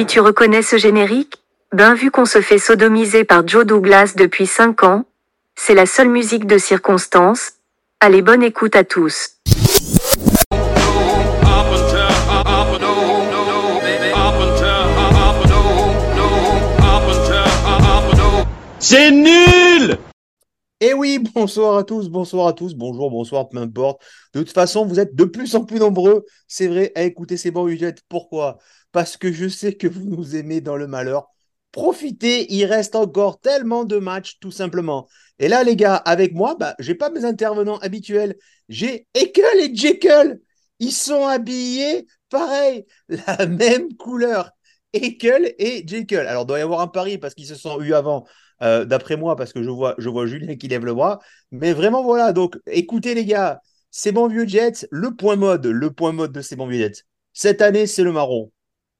Oui, tu reconnais ce générique? Ben vu qu'on se fait sodomiser par Joe Douglas depuis 5 ans, c'est la seule musique de circonstance. Allez, bonne écoute à tous. C'est nul Et oui, bonsoir à tous, bonsoir à tous, bonjour, bonsoir, peu importe. De toute façon, vous êtes de plus en plus nombreux, c'est vrai, à écouter ces bons budgets. Pourquoi? Parce que je sais que vous nous aimez dans le malheur. Profitez, il reste encore tellement de matchs, tout simplement. Et là, les gars, avec moi, bah, j'ai pas mes intervenants habituels. J'ai Ekel et Jekyll. Ils sont habillés pareil, la même couleur. Ekel et Jekyll. Alors, il doit y avoir un pari parce qu'ils se sont eus avant. Euh, d'après moi, parce que je vois, je vois Julien qui lève le bras. Mais vraiment, voilà. Donc, écoutez, les gars, c'est bon vieux Jets, le point mode, le point mode de ces bons vieux Jets. Cette année, c'est le marron.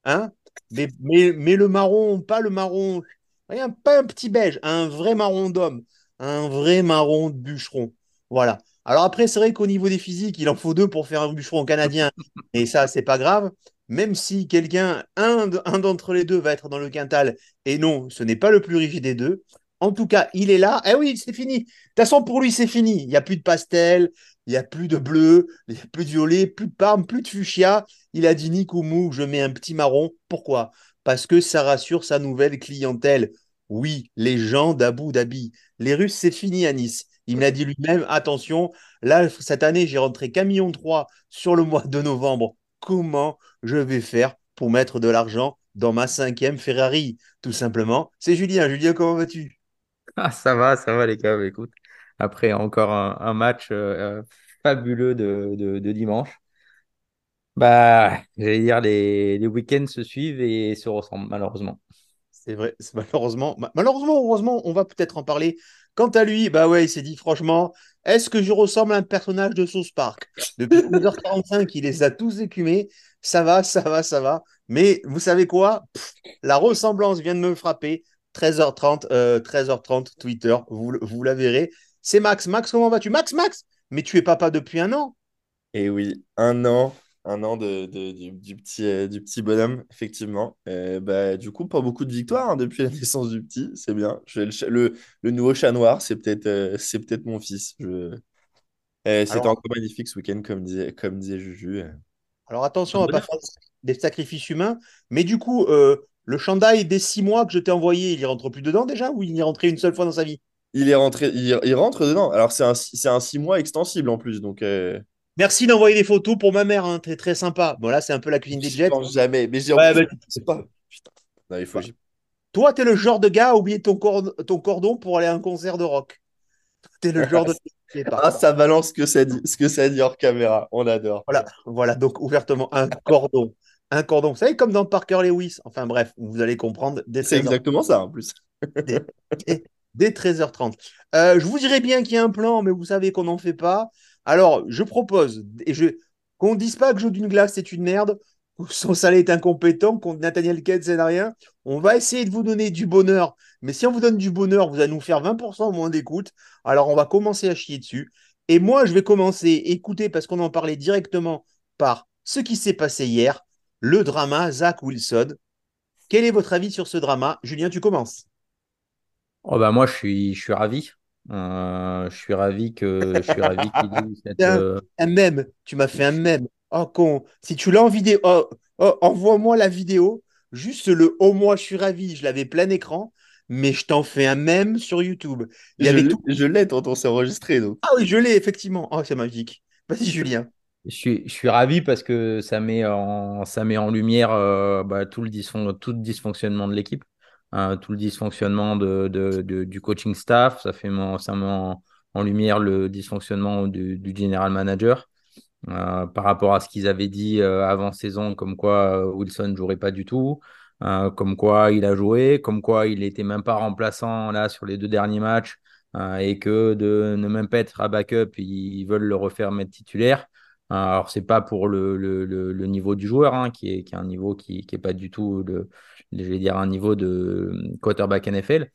Hein mais, mais, le marron, pas le marron, rien, pas un petit beige, un vrai marron d'homme, un vrai marron de bûcheron. Voilà. Alors après, c'est vrai qu'au niveau des physiques, il en faut deux pour faire un bûcheron canadien. Et ça, c'est pas grave. Même si quelqu'un, un, un d'entre les deux va être dans le quintal, et non, ce n'est pas le plus riche des deux. En tout cas, il est là. Eh oui, c'est fini. De toute façon, pour lui, c'est fini. Il n'y a plus de pastel, il n'y a plus de bleu, il n'y a plus de violet, plus de parme, plus de fuchsia. Il a dit Nikoumou, je mets un petit marron. Pourquoi? Parce que ça rassure sa nouvelle clientèle. Oui, les gens d'Abu Dhabi. Les Russes, c'est fini à Nice. Il m'a dit lui-même, attention, là, cette année, j'ai rentré million trois sur le mois de novembre. Comment je vais faire pour mettre de l'argent dans ma cinquième Ferrari? Tout simplement. C'est Julien. Julien, comment vas-tu? Ah, ça va, ça va les gars. Bah, écoute, après encore un, match euh, euh, fabuleux de, dimanche. Bah, j'allais dire les, les week-ends se suivent et se ressemblent malheureusement. C'est vrai, malheureusement, malheureusement, heureusement, on va peut-être en parler. Quant à lui, bah ouais, il s'est dit franchement, est-ce que je ressemble à un personnage de South Park? Depuis 12h45, il les a tous écumés. Ça va, ça va, ça va. Mais vous savez quoi? La ressemblance vient de me frapper. 13h30, 13h30, euh, Twitter, vous, vous la verrez. C'est Max. Max, comment vas-tu? Max, Max Mais tu es papa depuis un an Eh oui, un an. Un an de, du, petit, euh, du petit bonhomme, effectivement. Euh, bah, du coup, pas beaucoup de victoires hein, depuis la naissance du petit, c'est bien. le, le, nouveau chat noir, c'est peut-être c'est peut-être mon fils. Je... C'était encore magnifique ce week-end, comme disait, comme disait Juju. Alors attention, on va pas faire des sacrifices humains. Mais du coup, le chandail des six mois que je t'ai envoyé, il y rentre plus dedans déjà ou il y est rentré une seule fois dans sa vie? Il est rentré, il, rentre dedans. Alors c'est un, c'est un six mois extensible en plus, donc. Euh, Merci d'envoyer des photos pour ma mère, hein, très très sympa. Bon là c'est un peu la cuisine des jets. jamais, mais j'ai. C'est pas. Putain. il faut. Toi, t'es le genre de gars à oublier ton, ton cordon pour aller à un concert de rock. T'es le genre de. ah, ça balance ce que ça dit, ce que ça dit hors caméra. On adore. Voilà, voilà. Donc ouvertement un cordon un cordon. Vous savez, comme dans Parker Lewis. Enfin bref, vous allez comprendre. C'est exactement ça en plus. Dès, 13h30. Euh, je vous dirais bien qu'il y a un plan, mais vous savez qu'on n'en fait pas. Alors, je propose, et je qu'on ne dise pas que Joe d'une glace c'est une merde, son salé est incompétent, qu'on Nathaniel Ked c'est rien. On va essayer de vous donner du bonheur, mais si on vous donne du bonheur, vous allez nous faire 20% moins d'écoute. Alors, on va commencer à chier dessus. Et moi, je vais commencer, écouter, parce qu'on en parlait directement par ce qui s'est passé hier le drama Zach Wilson. Quel est votre avis sur ce drama? Julien, tu commences. Oh bah moi, je suis, je suis ravi. Euh, je suis ravi que je suis ravi qu'il cette, un, euh, un mème. Tu m'as fait un mème. Oh con. Si tu l'as en vidéo, oh, oh, envoie-moi la vidéo. Juste le oh moi je suis ravi. Je l'avais plein écran, mais je t'en fais un mème sur YouTube. je, l'ai, tonton, c'est enregistré donc. Ah oui, je l'ai effectivement. Oh c'est magique. Vas-y Julien. Je suis, je suis ravi parce que ça met en, ça met en lumière euh, bah, tout, le tout le dysfonctionnement de l'équipe, hein, tout le dysfonctionnement de, du coaching staff. Ça, fait ça en, lumière le dysfonctionnement du, du general manager euh, par rapport à ce qu'ils avaient dit euh, avant saison, comme quoi Wilson ne jouerait pas du tout, comme quoi il a joué, comme quoi il n'était même pas remplaçant là sur les deux derniers matchs et que de ne même pas être à backup, ils veulent le refaire mettre titulaire. Alors, c'est pas pour le, niveau du joueur, hein, qui, est, qui est un niveau qui n'est pas du tout, le, je vais dire, un niveau de quarterback NFL.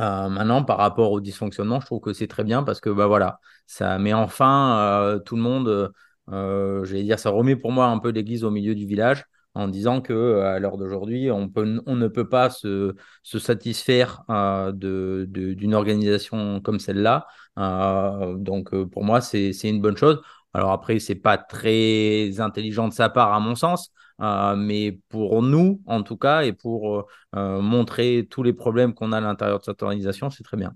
Euh, maintenant, par rapport au dysfonctionnement, je trouve que c'est très bien parce que bah, voilà, ça met enfin euh, tout le monde, euh, je vais dire, ça remet pour moi un peu l'église au milieu du village. en disant que à l'heure d'aujourd'hui, on, ne peut pas se, satisfaire d'une organisation comme celle-là. donc pour moi, c'est, c'est une bonne chose. Alors après, c'est pas très intelligent de sa part à mon sens, mais pour nous, en tout cas, et pour montrer tous les problèmes qu'on a à l'intérieur de cette organisation, c'est très bien.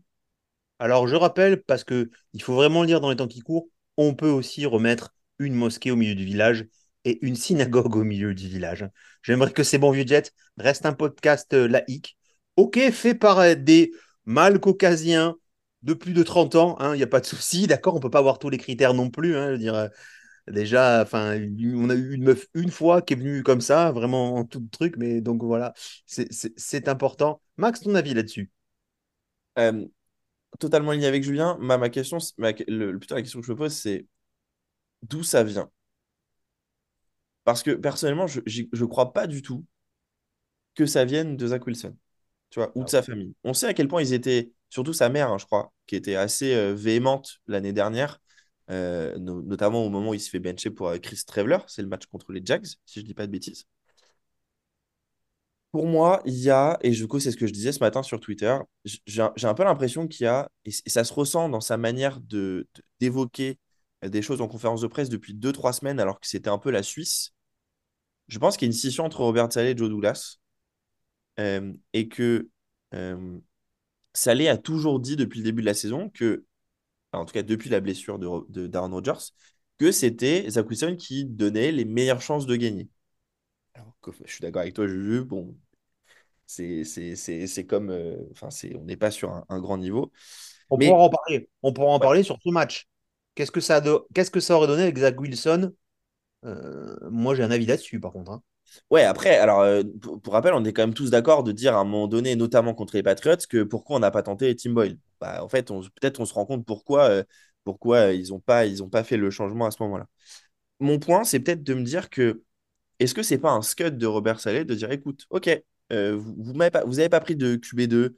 Alors, je rappelle, parce qu'il faut vraiment le dire dans les temps qui courent, on peut aussi remettre une mosquée au milieu du village et une synagogue au milieu du village. J'aimerais que ces bons vieux jets restent un podcast euh, laïque. Ok, fait par euh, des mâles caucasiens de plus de 30 ans, il hein, n'y a pas de souci, d'accord, on peut pas avoir tous les critères non plus. Hein, je veux dire, euh, déjà, enfin, on a eu une meuf une fois qui est venue comme ça, vraiment tout le truc, mais donc voilà, c'est important. Max, ton avis là-dessus? Totalement lié avec Julien. Ma, ma question, le, plutôt la question que je me pose, c'est d'où ça vient? Parce que personnellement, je ne crois pas du tout que ça vienne de Zach Wilson, tu vois, ou de ah sa famille. On sait à quel point ils étaient, surtout sa mère, hein, je crois, qui était assez euh, véhémente l'année dernière, euh, notamment au moment où il se fait bencher pour euh, Chris Traveler, c'est le match contre les Jags, si je ne dis pas de bêtises. Pour moi, il y a, et je c'est ce que je disais ce matin sur Twitter, j'ai un peu l'impression qu'il y a, et ça se ressent dans sa manière de d'évoquer des choses en conférence de presse depuis deux, trois semaines, alors que c'était un peu la Suisse. Je pense qu'il y a une scission entre Robert Saleh et Joe Douglas, euh, et que euh, Saleh a toujours dit depuis le début de la saison que, en tout cas depuis la blessure de, d'Aaron Rodgers, que c'était Zach Wilson qui donnait les meilleures chances de gagner je suis d'accord avec toi, Juju. Bon, c'est comme. Euh, enfin, on n'est pas sur un, grand niveau. On pourra en parler. On pourra en parler sur ce match. Qu'est-ce que ça, qu'est-ce que ça aurait donné avec Zach Wilson? Euh, Moi, j'ai un avis là-dessus, par contre. Hein. Ouais, après, alors, euh, pour, rappel, on est quand même tous d'accord de dire à un moment donné, notamment contre les Patriots, que pourquoi on n'a pas tenté Tim Boyle? Bah, En fait, peut-être on se rend compte pourquoi, pourquoi ils n'ont pas, pas fait le changement à ce moment-là. Mon point, c'est peut-être de me dire que est-ce que c'est pas un scud de Robert Saleh de dire écoute, ok, euh, vous n'avez pas, pris de QB2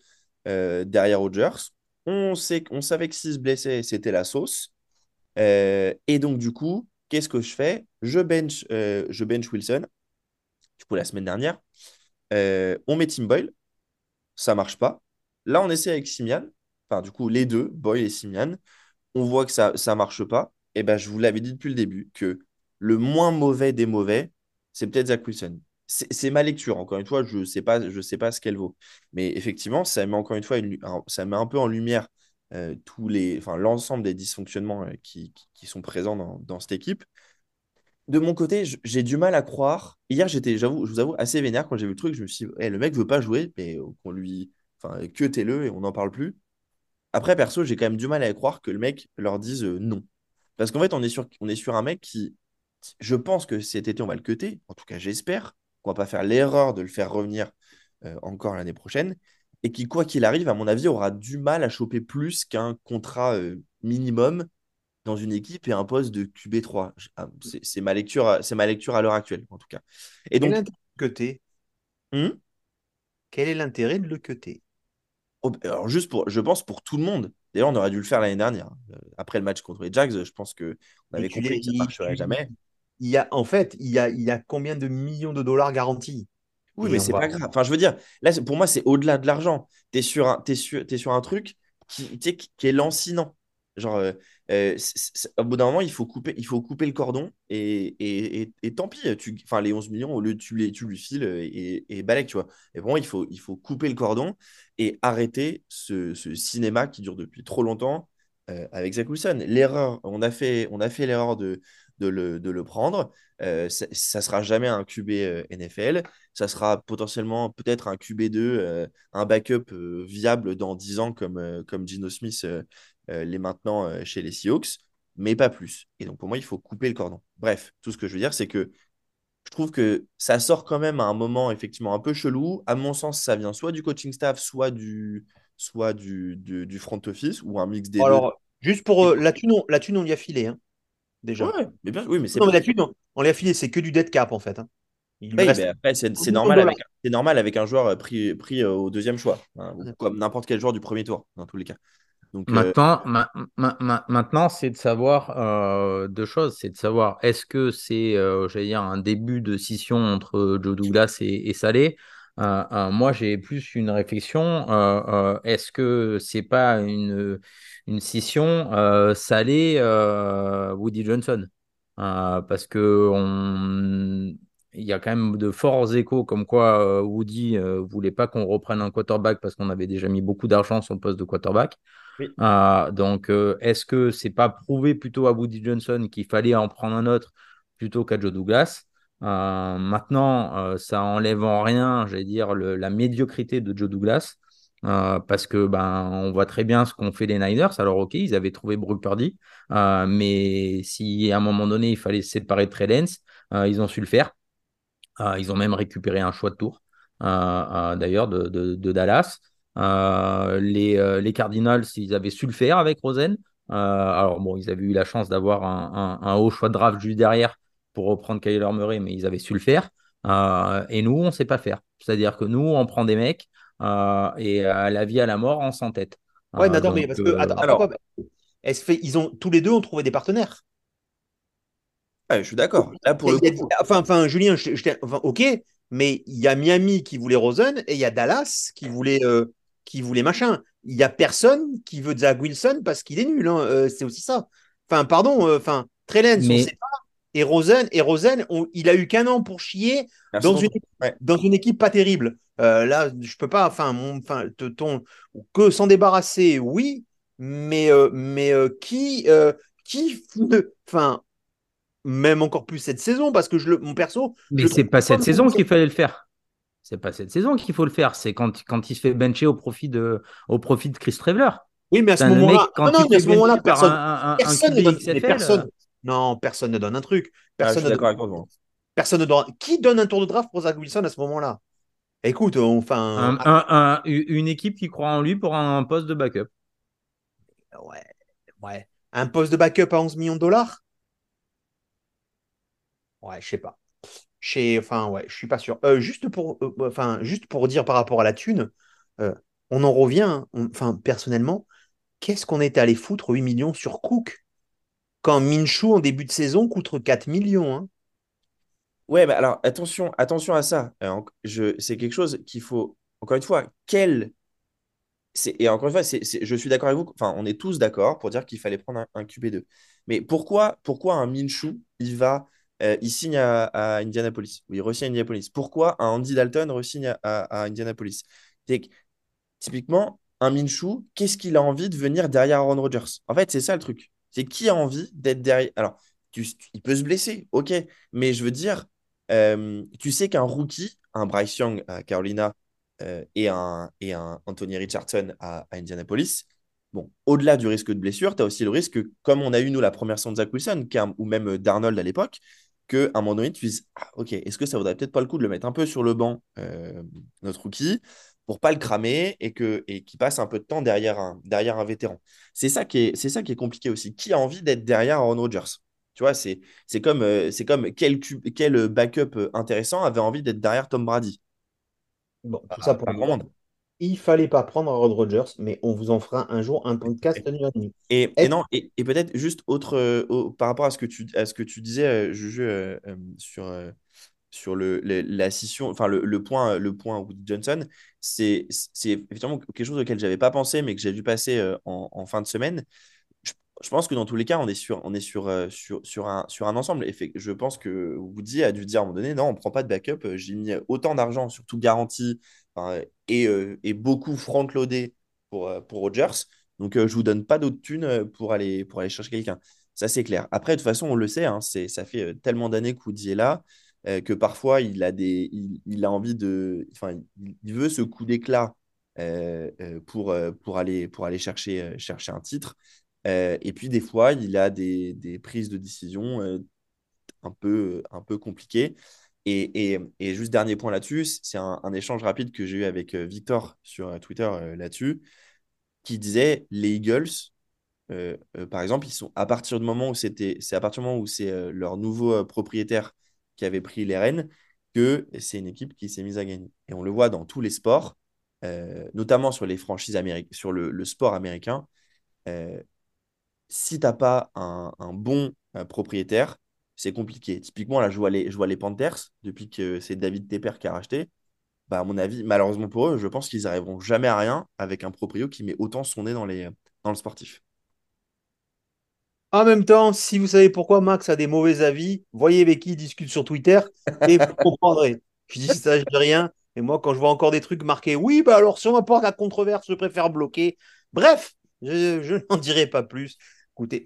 euh, derrière Rodgers. On, sait, savait que s'il se blessait, c'était la sauce. Euh, et donc, du coup, qu'est-ce que je fais? Je bench, je bench Wilson. Du coup, la semaine dernière, on met Tim Boyle. Ça marche pas. Là, on essaie avec Simian. Enfin, du coup, les deux, Boyle et Simian. On voit que ça ne marche pas. Et ben, je vous l'avais dit depuis le début que le moins mauvais des mauvais, c'est peut-être Zach Wilson. C'est ma lecture, encore une fois, je ne sais, pas, je sais pas ce qu'elle vaut. Mais effectivement, ça met encore une fois, ça met un peu en lumière euh, tous les, enfin, l'ensemble des dysfonctionnements euh, qui, sont présents dans, cette équipe. De mon côté, j'ai du mal à croire. Hier, j'étais, j'avoue, je vous avoue, assez vénère quand j'ai vu le truc. Je me suis dit, le mec veut pas jouer, mais qu'on lui, enfin, que le et on n'en parle plus. Après, perso, j'ai quand même du mal à croire que le mec leur dise euh, non. Parce qu'en fait, on est, sur, on est sur un mec qui je pense que cet été, on va le cuter. En tout cas, j'espère qu'on va pas faire l'erreur de le faire revenir euh, encore l'année prochaine. Et qui, quoi qu'il arrive, à mon avis, aura du mal à choper plus qu'un contrat euh, minimum dans une équipe et un poste de QB3. Ah, c'est ma lecture, c'est ma lecture à l'heure actuelle, en tout cas. Et donc, hmm? Quel est l'intérêt de le cuter oh, Alors, juste pour, je pense pour tout le monde. D'ailleurs, on aurait dû le faire l'année dernière. Euh, après le match contre les Jags, je pense qu'on avait compris que ça ne marcherait jamais il y a, en fait, il y a, il y a combien de millions de dollars garantis? Oui, mais c'est pas grave. Enfin, je veux dire, là, pour moi, c'est au-delà de l'argent. Tu es sur un, es sur, es sur un truc qui, qui est lancinant. Genre, euh, au bout d'un moment, il faut couper, il faut couper le cordon et, et, et, tant pis. Enfin, les 11 millions, au lieu tu, les, tu lui files et, et balèque, tu vois. Et bon, il faut, il faut couper le cordon et arrêter ce, ce cinéma qui dure depuis trop longtemps euh, avec Zach Wilson. L'erreur, on a fait, on a fait l'erreur de, de le, prendre. Euh, ça ne sera jamais un QB euh, NFL. Ça sera potentiellement peut-être un QB2, euh, un backup viable dans 10 ans comme, comme Gino Smith l'est maintenant chez les Seahawks, mais pas plus. Et donc pour moi, il faut couper le cordon. Bref, tout ce que je veux dire, c'est que je trouve que ça sort quand même à un moment effectivement un peu chelou. À mon sens, ça vient soit du coaching staff, soit du, soit du, du, front office ou un mix des Alors, juste pour la thune, la thune, on y a filé. Hein déjà. mais bien, oui, mais c'est non, mais on l'a filé, c'est que du dead cap en fait. Hein. c'est normal, avec, normal avec un joueur pris, pris euh, au deuxième choix, hein, comme n'importe quel joueur du premier tour, dans tous les cas. Euh, Maintenant, ma- ma- ma- maintenant c'est de savoir euh, deux choses. C'est de savoir est-ce que c'est, euh, un début de scission entre Joe Douglas et, euh, moi, j'ai plus une réflexion. est-ce que c'est pas une, une scission euh, Saleh-Woody Johnson? Parce que on... il y a quand même de forts échos comme quoi euh, Woody euh, voulait pas qu'on reprenne un quarterback parce qu'on avait déjà mis beaucoup d'argent sur le poste de quarterback. Oui. Euh, donc, est-ce que c'est pas prouvé plutôt à Woody Johnson qu'il fallait en prendre un autre plutôt qu'à Joe Douglas? Euh, maintenant, euh, ça enlève en rien, j'allais dire, le- la médiocrité de Joe Douglas. euh, parce que ben on voit très bien ce qu'ont fait les Niners. Alors ok, ils avaient trouvé Brock Purdy, mais si à un moment donné il fallait se séparer de Trey Lance, ils ont su le faire. Euh, ils ont même récupéré un choix de tour, euh, euh, d'ailleurs, de, de- de Dallas. Les, les Cardinals, ils avaient su le faire avec Rosen. Alors, bon, ils avaient eu la chance d'avoir un, un- un haut choix de draft juste derrière pour reprendre Kyler Murray, mais ils avaient su le faire. Et nous, on ne sait pas faire. C'est-à-dire que nous, on prend des mecs et à la vie, à la mort, on s'entête. Ouais, mais attends, mais parce que attends, alors- fait, ils ont tous les deux ont trouvé des partenaires? Ouais, je suis d'accord. Là, pour Il le y a- coup, enfin, enfin, Julien, je, je t'ai- enfin, ok, mais il y a Miami qui voulait Rosen et il y a Dallas qui voulait, euh, qui voulait machin. Il y a personne qui veut Zach Wilson parce qu'il est nul. hein, euh, c'est aussi ça. Enfin, pardon. euh, Enfin, on sait pas. Et Rosen, et Rosen, on- il a eu qu'un an pour chier merci dans une, Ouais. dans une équipe pas terrible. Euh, là, je peux pas. Enfin, mon, enfin, ton, que s'en débarrasser, oui, mais, mais qui, qui, enfin, même encore plus cette saison parce que je le, mon perso. Mais c'est trouve pas cette saison qu'il fallait le faire. C'est pas cette saison qu'il faut le faire. C'est quand, quand il se fait bencher au profit de, au profit de Chris Trevler. Oui, mais à ce moment-là, non, mais à ce moment-là, personne, un, personne donne, XFL, euh, non, personne ne donne un truc. Ah, Personne ne donne, personne ne donne. Qui donne un tour de draft pour Zach Wilson à ce moment-là? Écoute, on- enfin, un- un- une équipe qui croit en lui pour un poste de backup. ouais, ouais, un poste de backup à 11 millions de dollars? Ouais, je sais pas. Sais- enfin, ouais, je suis pas sûr. Euh, juste pour, euh, enfin, juste pour dire par rapport à la thune, euh, on en revient. hein, Enfin, personnellement, qu'est-ce qu'on est allé foutre 8 millions sur Cook quand Minshew en début de saison coûte 4 millions hein? Ouais, mais alors attention, attention à ça. Euh, c'est quelque chose qu'il faut, encore une fois, quel. Et encore une fois, je suis d'accord avec vous. Enfin, on est tous d'accord pour dire qu'il fallait prendre un, un QB2. Mais pourquoi, pourquoi un Minshew, il va, euh, il signe à, Indianapolis, il re-signe à Indianapolis? Pourquoi un Andy Dalton re-signe à, à- à Indianapolis? Typiquement, un Minshew, qu'est-ce qu'il a envie de venir derrière Aaron Rodgers? En fait, c'est ça le truc. C'est qui a envie d'être derrière. Alors, il peut se blesser, ok, mais je veux dire. Euh, tu sais qu'un rookie, un Bryce Young à Carolina euh, et, un, et un Anthony Richardson à, Indianapolis, bon, au-delà du risque de blessure, tu as aussi le risque, que, comme on a eu nous la première saison de Zach Wilson, ou même Darnold à l'époque, qu'à un moment donné, tu dises, ah, ok, est-ce que ça vaudrait peut-être pas le coup de le mettre un peu sur le banc, euh, notre rookie, pour pas le cramer et que et qu'il passe un peu de temps derrière un, derrière un vétéran. C'est ça qui est, ça qui est compliqué aussi. Qui a envie d'être derrière Aaron Rodgers? Tu vois, c'est comme, euh, comme quel, quel backup euh, intéressant avait envie d'être derrière Tom Brady? Bon, tout Pas- ça pour dire, grand monde. Il fallait pas prendre Aaron Rodgers, mais on vous en fera un jour un podcast nuit. Et, non, et, et peut-être juste autre euh, au- par rapport à ce que tu, à ce que tu disais, euh, Juju, euh, euh, sur, sur le, le- la scission, enfin le, le point, le point Woody Johnson, c'est c'est effectivement quelque chose auquel j'avais pas pensé, mais que j'ai vu passer en, en fin de semaine. Je, je pense que dans tous les cas, on est sur, on est sur, sur, sur un, sur un ensemble. Et fait- je pense que Woody a dû dire à un moment donné, non, on prend pas de backup. J'ai mis autant d'argent, surtout garanti, et, euh, et beaucoup front-loadé pour, euh, pour Rodgers. Donc, euh, je vous donne pas d'autres thunes pour aller, pour aller chercher quelqu'un. Ça, c'est clair. Après, de toute façon, on le sait, hein, ça fait tellement d'années que Woody est là que parfois, il a, des, il, il a envie de. Enfin, il, veut ce coup d'éclat pour, pour, aller, pour aller chercher, chercher un titre. Et puis, des fois, il a des, des prises de décision un peu, un peu compliquées. Et, juste dernier point là-dessus, c'est un, échange rapide que j'ai eu avec euh, Victor sur euh, Twitter euh, là-dessus, qui disait les Eagles, par exemple, ils sont à partir du moment où c'était, c'est à partir du moment où c'est leur nouveau propriétaire qui avait pris les rênes que c'est une équipe qui s'est mise à gagner. Et on le voit dans tous les sports, notamment sur les franchises américaines, sur le, sport américain. si t'as pas un, bon propriétaire, c'est compliqué. Typiquement, là, je vois les, Panthers, depuis que c'est David Tepper qui a racheté. Bah, à mon avis, malheureusement pour eux, je pense qu'ils arriveront jamais à rien avec un proprio qui met autant son nez dans, le sportif. En même temps, si vous savez pourquoi Max a des mauvais avis, voyez avec qui il discute sur Twitter et vous comprendrez. Je dis ça, je dis rien. Et moi, quand je vois encore des trucs marqués, oui, bah alors si on apporte la controverse, je préfère bloquer. Bref, je n'en dirai pas plus.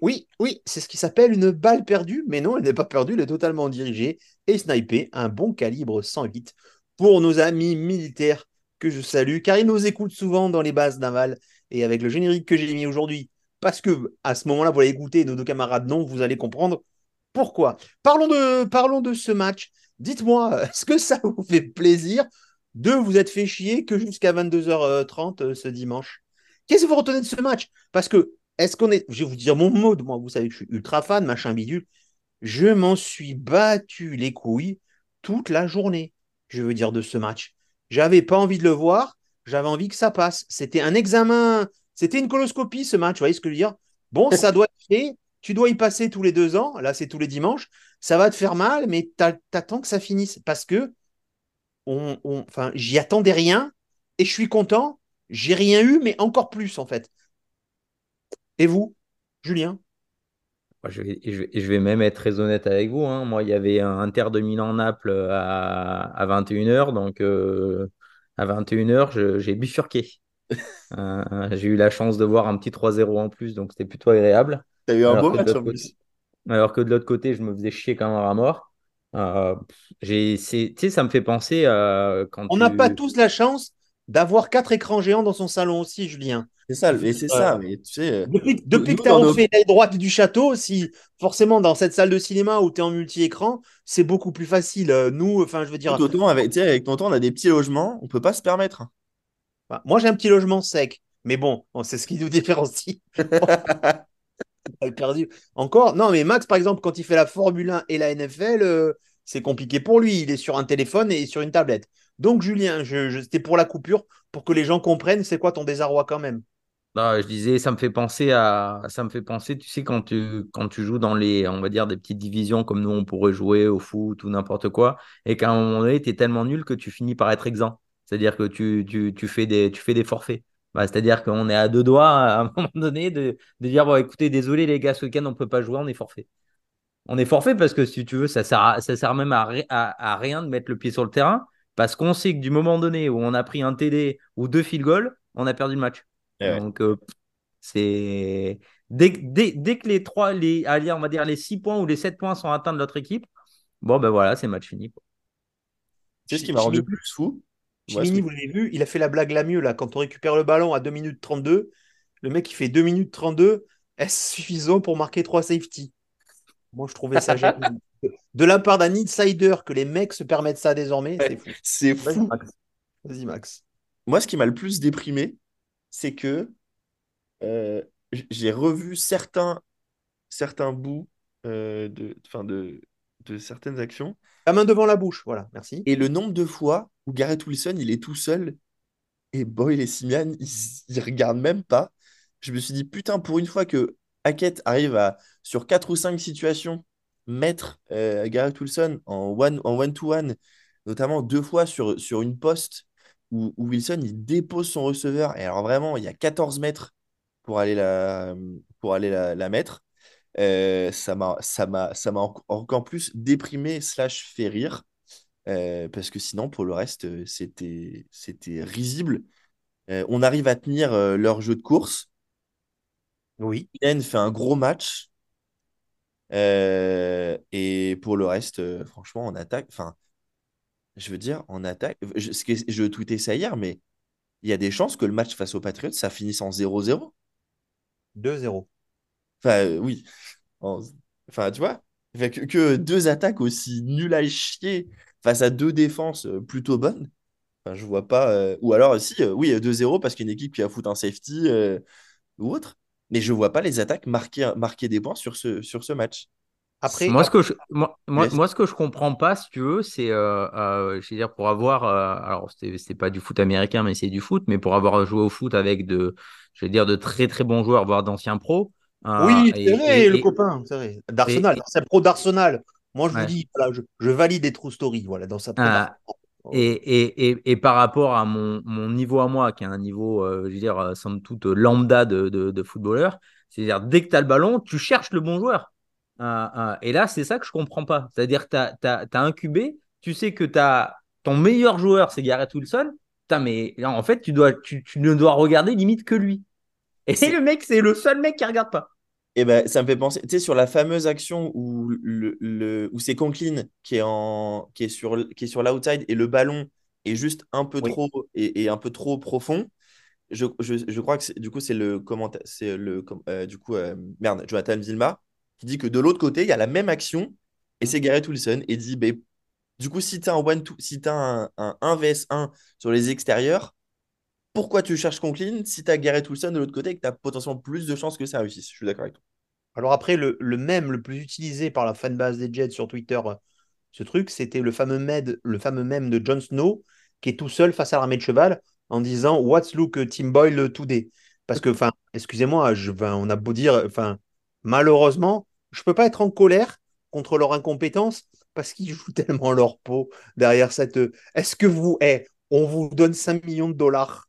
Oui, oui, c'est ce qui s'appelle une balle perdue, mais non, elle n'est pas perdue, elle est totalement dirigée et snipée, un bon calibre 108 pour nos amis militaires que je salue, car ils nous écoutent souvent dans les bases navales et avec le générique que j'ai mis aujourd'hui, parce que à ce moment-là, vous allez écouter nos deux camarades non, vous allez comprendre pourquoi. Parlons de, parlons de ce match. Dites-moi, est-ce que ça vous fait plaisir de vous être fait chier que jusqu'à 22h30 euh, ce dimanche? Qu'est-ce que vous retenez de ce match? Parce que, est-ce qu'on est. Je vais vous dire mon mot, moi, vous savez que je suis ultra fan, machin bidule. Je m'en suis battu les couilles toute la journée, je veux dire, de ce match. J'avais pas envie de le voir, j'avais envie que ça passe. C'était un examen, c'était une coloscopie ce match, vous voyez ce que je veux dire? Bon, ça doit être fait, tu dois y passer tous les deux ans, là c'est tous les dimanches, ça va te faire mal, mais t'attends que ça finisse parce que on, on, j'y attendais rien et je suis content, j'ai rien eu, mais encore plus en fait. Et vous, Julien? Je, vais, je, vais, je vais même être très honnête avec vous. hein. Moi, il y avait un Inter de Milan-Naples à, à 21h. Donc, euh, à 21h, je- j'ai bifurqué. Euh, j'ai eu la chance de voir un petit 3-0 en plus. Donc, c'était plutôt agréable. T'as eu un Alors beau match en côté, plus. alors que de l'autre côté, je me faisais chier comme un rat mort. Euh, tu sais, ça me fait penser à quand On n'a pas tous la chance d'avoir quatre écrans géants dans son salon aussi, Julien. C'est ça, mais c'est ça. Mais tu sais, euh, Depuis, nous, que tu as refait l'aile droite du château, si forcément dans cette salle de cinéma où tu es en multi-écran, c'est beaucoup plus facile. Euh, Nous, enfin, je veux dire, Tonton, avec, Tonton, on a des petits logements, on peut pas se permettre. enfin, moi j'ai un petit logement sec, mais bon, c'est ce qui nous différencie. Pas perdu. Encore, non, mais Max, par exemple, quand il fait la Formule 1 et la NFL, euh, c'est compliqué pour lui. Il est sur un téléphone et sur une tablette. Donc, Julien, c'était pour la coupure, pour que les gens comprennent c'est quoi ton désarroi quand même? Non, je disais, ça me fait penser à, ça me fait penser, tu sais, quand tu, quand tu joues dans les, on va dire, des petites divisions comme nous, on pourrait jouer au foot ou n'importe quoi, et qu'à un moment donné, tu es tellement nul que tu finis par être exempt. C'est-à-dire que tu, tu, tu fais des, tu fais des forfaits. Bah, c'est-à-dire qu'on est à deux doigts à un moment donné de, de dire, bon, écoutez, désolé les gars, ce week-end, on ne peut pas jouer, on est forfait. On est forfait parce que si tu veux, ça sert, ça sert même à, à rien de mettre le pied sur le terrain, parce qu'on sait que du moment donné où on a pris un TD ou deux field goals, on a perdu le match. Eh ouais. Donc, euh, c'est dès, que- dès, dès que les trois, les, allez, on va dire les 6 points ou les 7 points sont atteints de l'autre équipe, bon, ben voilà, c'est match fini. sais ce qui m'a rendu Chimini, plus fou? Chimini, vous l'avez vu, il a fait la blague la mieux là. Quand on récupère le ballon à 2 minutes 32, le mec il fait 2 minutes 32, est-ce suffisant pour marquer 3 safety? Moi, je trouvais ça génial. De la part d'un insider que les mecs se permettent ça désormais, c'est fou. Vas-y. Max. Moi, ce qui m'a le plus déprimé, c'est que euh, j'ai revu certains, certains bouts euh, de, de, de certaines actions La main devant la bouche, voilà, merci. et le nombre de fois où Garrett Wilson, il est tout seul et Boyle et Simian, ils, ils regardent même pas. Je me suis dit, putain, pour une fois que Hackett arrive à, sur quatre ou cinq situations, mettre euh, Garrett Wilson en one, en one-to-one, notamment deux fois sur, sur une poste où, où Wilson, il dépose son receveur. Et alors vraiment, il y a 14 mètres pour aller la, pour aller la, la mettre. Euh, ça m'a, encore plus déprimé slash fait rire. Euh, parce que sinon, pour le reste, euh, c'était, risible. On arrive à tenir leur jeu de course. Oui. Allen fait un gros match. Euh, et pour le reste, euh, franchement, en attaque, enfin, je veux dire, en attaque, je, ce que- je tweetais ça hier, mais il y a des chances que le match face aux Patriots, ça finisse en 0-0. 2-0. Enfin, euh, oui. En- Enfin, tu vois, Fait que, que deux attaques aussi nulles à chier face à deux défenses euh, plutôt bonnes. Enfin, je vois pas. euh, Ou alors, si, euh, oui, 2-0 parce qu'une équipe qui a foutu un safety ou autre. Mais je vois pas les attaques marquer, marquer des points sur ce, sur ce match. Après, Moi, ce que je, moi, moi, Yes. moi, ce que je comprends pas, si tu veux, c'est, euh, euh, je veux dire, pour avoir, euh, alors, c'était c'était pas du foot américain, mais c'est du foot, mais pour avoir joué au foot avec de, je veux dire, de très, très bons joueurs, voire d'anciens pros, euh, oui, c'est vrai, et- le et- copain, c'est vrai. D'Arsenal, c'est pro d'Arsenal. Moi, je vous dis, voilà, je, je valide des true stories, voilà, dans sa Ah. Et, et, et, et par rapport à mon, mon niveau à moi, qui est un niveau, euh, je veux dire, euh, somme toute lambda de, de, de footballeur, c'est-à-dire dès que tu as le ballon, tu cherches le bon joueur. Euh, euh, et là, c'est ça que je comprends pas. C'est-à-dire que tu as, un QB, tu sais que as, ton meilleur joueur, c'est Garrett Wilson. Putain, mais là, en fait, tu, dois, tu, tu ne dois regarder limite que lui. Et C'est- le mec, c'est le seul mec qui regarde pas. Et ben, ça me fait penser, tu sais, sur la fameuse action où, le, le- où c'est Conklin qui est, en, qui est sur, qui est sur l'outside et le ballon est juste un peu Oui. trop et, et un peu trop profond. Je, je, je crois que du coup, c'est le commenta- c'est le euh, du coup, euh, merde, Jonathan Vilma qui dit que de l'autre côté, il y a la même action et c'est Garrett Wilson et dit, ben, du coup, si tu as un one two, si un 1 vs 1 sur les extérieurs, pourquoi tu cherches Conklin si tu as Garrett Wilson de l'autre côté et que tu as potentiellement plus de chances que ça réussisse? Je suis d'accord avec toi. Alors après, le, le mème le plus utilisé par la fanbase des Jets sur Twitter, euh, ce truc, c'était le fameux, med- le fameux mème de Jon Snow qui est tout seul face à l'armée de cheval en disant What's look uh, Tim Boyle today? Parce que, enfin, excusez-moi, on a beau dire, enfin, malheureusement, je peux pas être en colère contre leur incompétence parce qu'ils jouent tellement leur peau derrière cette. Est-ce que vous, eh, on vous donne 5 millions de dollars?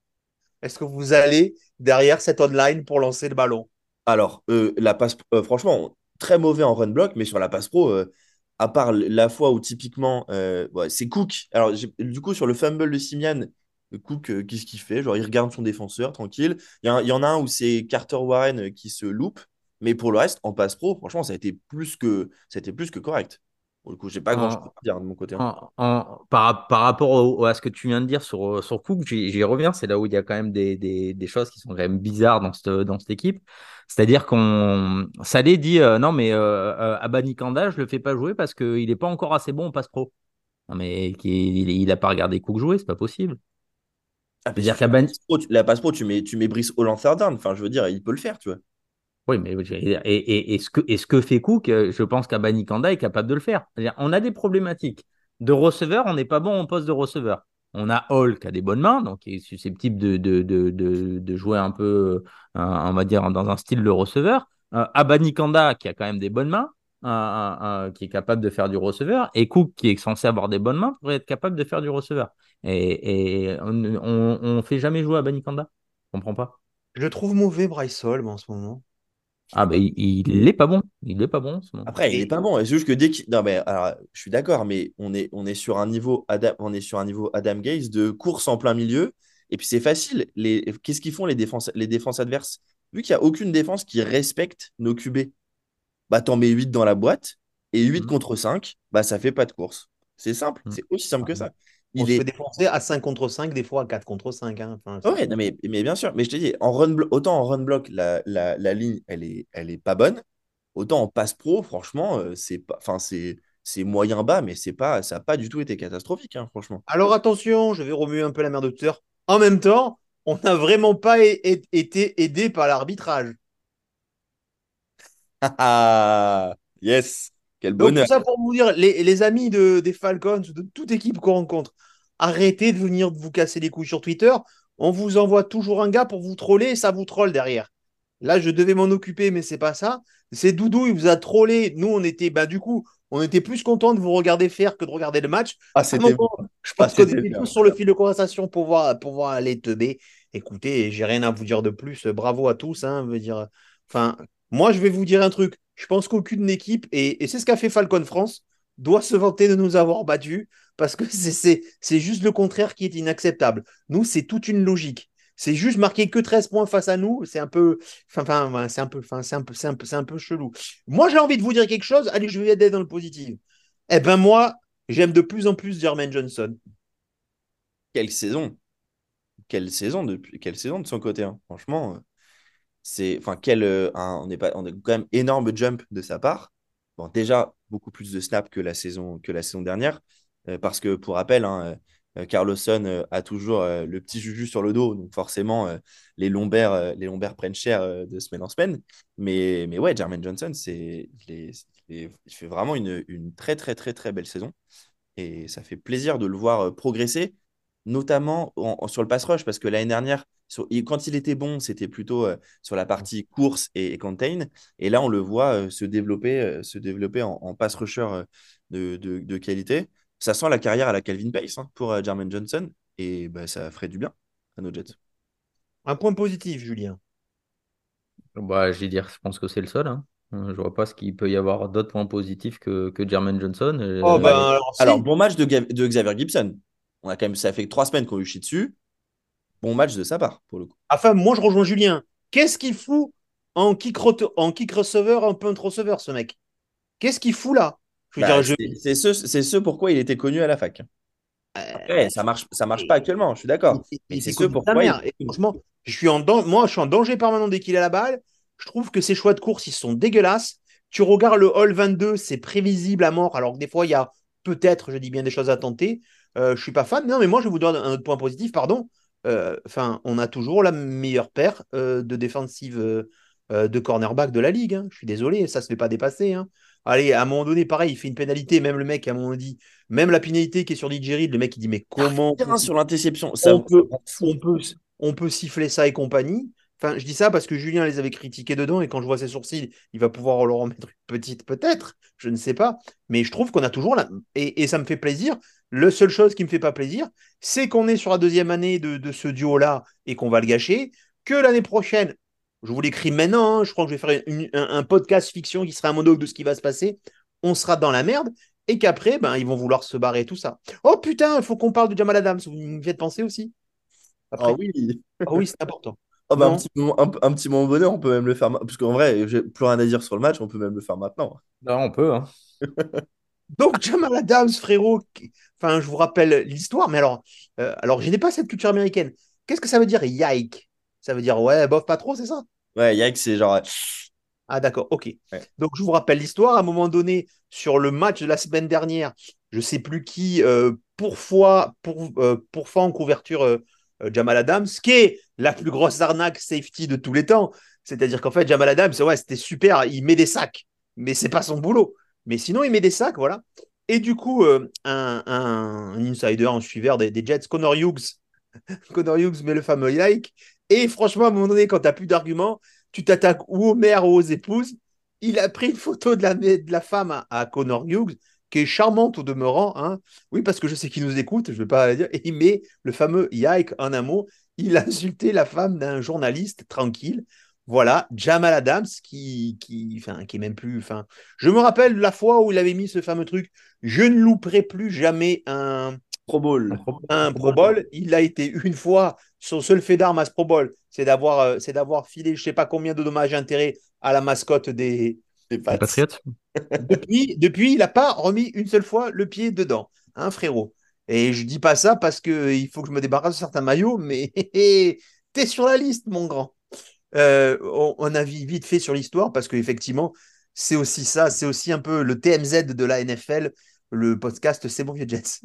Est-ce que vous allez derrière cette online pour lancer le ballon? Alors, euh, la passe, euh, franchement, très mauvais en run block, mais sur la passe pro, euh, à part la fois où typiquement, euh, c'est Cook. Alors, du coup, sur le fumble de Simian, Cook, qu'est-ce qu'il fait? Genre, il regarde son défenseur, tranquille. Il y, en- a un où c'est Carter Warren qui se loupe, mais pour le reste, en passe pro, franchement, ça a été plus que, ça a été plus que correct. Pour le coup, j'ai pas grand-chose En- à dire de mon côté. hein. En- en- par, par rapport au- à ce que tu viens de dire sur, sur Cook, j'y reviens. C'est là où il y a quand même des, des, des choses qui sont quand même bizarres dans cette, dans cette équipe. C'est-à-dire qu'on. Salé dit euh, non, mais euh, euh, Abani Kanda, je le fais pas jouer parce qu'il n'est pas encore assez bon en passe pro. Non, mais il, il a pas regardé Cook jouer, c'est pas possible. Ah, sur la qu'Abani. passe pro, tu- la passe pro, tu mets, tu mets Brice down. Enfin, je veux dire, il peut le faire, tu vois. Oui, mais et, et, et ce que, et ce que fait Cook, euh, je pense qu'Abani Kanda est capable de le faire. On a des problématiques. De receveur, on n'est pas bon en poste de receveur. On a Hall qui a des bonnes mains, donc qui est susceptible de, de, de, de, jouer un peu, euh, on va dire, dans un style de receveur. Euh, Abani Kanda qui a quand même des bonnes mains, euh, qui est capable de faire du receveur. Et Cook qui est censé avoir des bonnes mains pourrait être capable de faire du receveur. Et, et on ne fait jamais jouer Abani Kanda. Je comprends pas. Je trouve mauvais, Bryce en ce moment. Ah, ben il, il est pas bon. Il est pas bon ce. Après, il Et- est pas bon. C'est juste que dès qu'il. Non, mais alors, je suis d'accord, mais on est, on est sur un niveau Adam, on est sur un niveau Adam Gaze de course en plein milieu. Et puis c'est facile. Les... Qu'est-ce qu'ils font les défenses, les défenses adverses? Vu qu'il n'y a aucune défense qui respecte nos QB, bah t'en mets 8 dans la boîte et 8 Mhm. contre 5, bah ça fait pas de course. C'est simple, Mhm. c'est aussi simple que ça. On Il se est... fait défoncer à 5 contre 5, des fois à 4 contre 5. hein. Enfin, Ouais, non, mais, mais bien sûr, mais je te dis, en run autant en run block, la, la, la ligne, elle est, elle est pas bonne. Autant en passe pro, franchement, euh, c'est pas, enfin, c'est, c'est moyen bas, mais c'est pas, ça n'a pas du tout été catastrophique, hein, franchement. Alors attention, je vais remuer un peu la merde de Twitter. En même temps, on n'a vraiment pas été aidé par l'arbitrage. Ah, yes, quel Donc bonheur. tout ça pour vous dire, les, les amis de, des Falcons, de toute équipe qu'on rencontre, arrêtez de venir vous casser les couilles sur Twitter. On vous envoie toujours un gars pour vous troller et ça vous troll derrière. Là, je devais m'en occuper, mais c'est pas ça. C'est Doudou, il vous a trollé. Nous, on était, bah, du coup, on était plus contents de vous regarder faire que de regarder le match. Ah, c'était moment, je Ah, pense qu'on c'était était tous sur le fil de conversation pour voir, pour voir aller teubé. Écoutez, j'ai rien à vous dire de plus. Bravo à tous. Hein, veut dire, enfin, moi, je vais vous dire un truc. Je pense qu'aucune équipe, et, c'est ce qu'a fait Falcon France, doit se vanter de nous avoir battus parce que c'est- juste le contraire qui est inacceptable. Nous, c'est toute une logique. C'est juste marquer que 13 points face à nous, c'est un peu, c'est un peu, chelou. Moi, j'ai envie de vous dire quelque chose. Allez, je vais aider dans le positif. Eh ben moi, j'aime de plus en plus Jermaine Johnson. Quelle saison. Quelle saison depuis, quelle saison de son côté, hein. Franchement, euh, c'est, enfin, quel, euh, un- on pas, on a quand même énorme jump de sa part. Bon, déjà beaucoup plus de snaps que la saison, que la saison dernière, euh, parce que pour rappel, hein, euh, Carlosson a toujours le petit juju sur le dos, donc forcément les lombaires, les lombaires prennent cher de semaine en semaine. Mais, mais ouais, Jermaine Johnson, c'est, il fait, vraiment une, une très, très, très, très belle saison. Et ça fait plaisir de le voir progresser, notamment sur le pass rush, parce que l'année dernière, quand il était bon, c'était plutôt euh, sur la partie course et, contain. Et là, on le voit euh, se développer, se développer en, pass rusher de, qualité. Ça sent la carrière à la Calvin Pace hein, pour Jermaine Johnson. Et bah, ça ferait du bien à nos Jets. Un point positif, Julien. Bah, je vais dire, je pense que c'est le seul. Hein. Je vois pas ce qu'il peut y avoir d'autres points positifs que, que Jermaine Johnson. Oh, ben, alors, bon match de, de, Xavier Gibson. On a quand même, ça fait trois semaines qu'on lui chie dessus. Bon match de sa part, pour le coup. Enfin, moi, je rejoins Julien. Qu'est-ce qu'il fout en kick, en kick receiver, un punt receiver, ce mec? Qu'est-ce qu'il fout là? Bah, C'est ce, ce pourquoi il était connu à la fac. Euh, ça marche, ça marche pas actuellement, je suis d'accord. Mais c'est ce pourquoi. franchement, je suis en moi, je suis en danger permanent dès qu'il a la balle. Je trouve que ses choix de course, ils sont dégueulasses. Tu regardes le Hall 22, c'est prévisible à mort, alors que des fois, il y a peut-être, je dis bien, des choses à tenter. Euh, je suis pas fan. Non, mais moi, je vais vous donner un autre point positif, pardon. Euh, enfin, on a toujours la meilleure paire euh, de défensive de cornerback de la ligue. Hein. Je suis désolé, ça se fait pas dépasser. Hein. Allez, à un moment donné, pareil, il fait une pénalité. Même le mec, à un moment dit, même la pénalité qui est sur DJ le mec, il dit, mais comment. sur l'interception, on, peut, on, peut, on peut siffler ça et compagnie. Enfin, je dis ça parce que Julien les avait critiqués dedans et quand je vois ses sourcils, il va pouvoir leur en mettre une petite, peut-être, je ne sais pas. Mais je trouve qu'on a toujours là, et, ça me fait plaisir. La seule chose qui me fait pas plaisir, c'est qu'on est sur la deuxième année de, ce duo-là et qu'on va le gâcher. Que l'année prochaine, je vous l'écris maintenant, hein, je crois que je vais faire un, podcast fiction qui sera un monologue de ce qui va se passer. On sera dans la merde et qu'après, ben, ils vont vouloir se barrer tout ça. Oh putain, il faut qu'on parle de Jamal Adams. Vous me faites penser aussi Ah oui. Ah oui, c'est important. Oh bah, un, petit moment, un, petit moment bonheur, on peut même le faire. Parce qu'en vrai, j'ai plus rien à dire sur le match, on peut même le faire maintenant. Non, on peut. Hein. Donc, Jamal Adams, frérot, enfin, je vous rappelle l'histoire, mais alors, euh, alors je n'ai pas cette culture américaine. Qu'est-ce que ça veut dire, yike? Ça veut dire, ouais, bof, pas trop, c'est ça? Ouais, yike, c'est genre. Ah, d'accord, ok. Donc, je vous rappelle l'histoire. À un moment donné, sur le match de la semaine dernière, je sais plus qui, euh, pour fois, pour, euh, en couverture euh, Jamal Adams, qui est la plus grosse arnaque safety de tous les temps. C'est-à-dire qu'en fait, Jamal Adams, ouais, c'était super, il met des sacs, mais c'est pas son boulot. Mais sinon, il met des sacs, voilà. Et du coup, euh, un, insider, un suiveur des, Jets, Connor Hughes, Connor Hughes met le fameux like. Et franchement, à un moment donné, quand tu n'as plus d'arguments, tu t'attaques ou aux mères ou aux épouses. Il a pris une photo de la, de la femme à, à Connor Hughes qui est charmante au demeurant. Hein. Oui, parce que je sais qu'il nous écoute, je ne vais pas dire. Et il met le fameux Yike en un mot. Il a insulté la femme d'un journaliste tranquille. Voilà, Jamal Adams, qui, qui, enfin, qui est même plus. Enfin, je me rappelle la fois où il avait mis ce fameux truc. Je ne louperai plus jamais un Pro Bowl. Un Pro Bowl. Il a été une fois. Son seul fait d'arme à ce Pro Bowl, c'est d'avoir, euh, c'est d'avoir filé je ne sais pas combien de dommages intérêts à la mascotte des, des Patriotes depuis, il n'a pas remis une seule fois le pied dedans, hein, frérot. Et je dis pas ça parce qu'il faut que je me débarrasse de certains maillots, mais t'es sur la liste, mon grand. Euh, on, a vite fait sur l'histoire parce qu'effectivement, c'est aussi ça, c'est aussi un peu le TMZ de la NFL, le podcast C'est bon vieux Jets.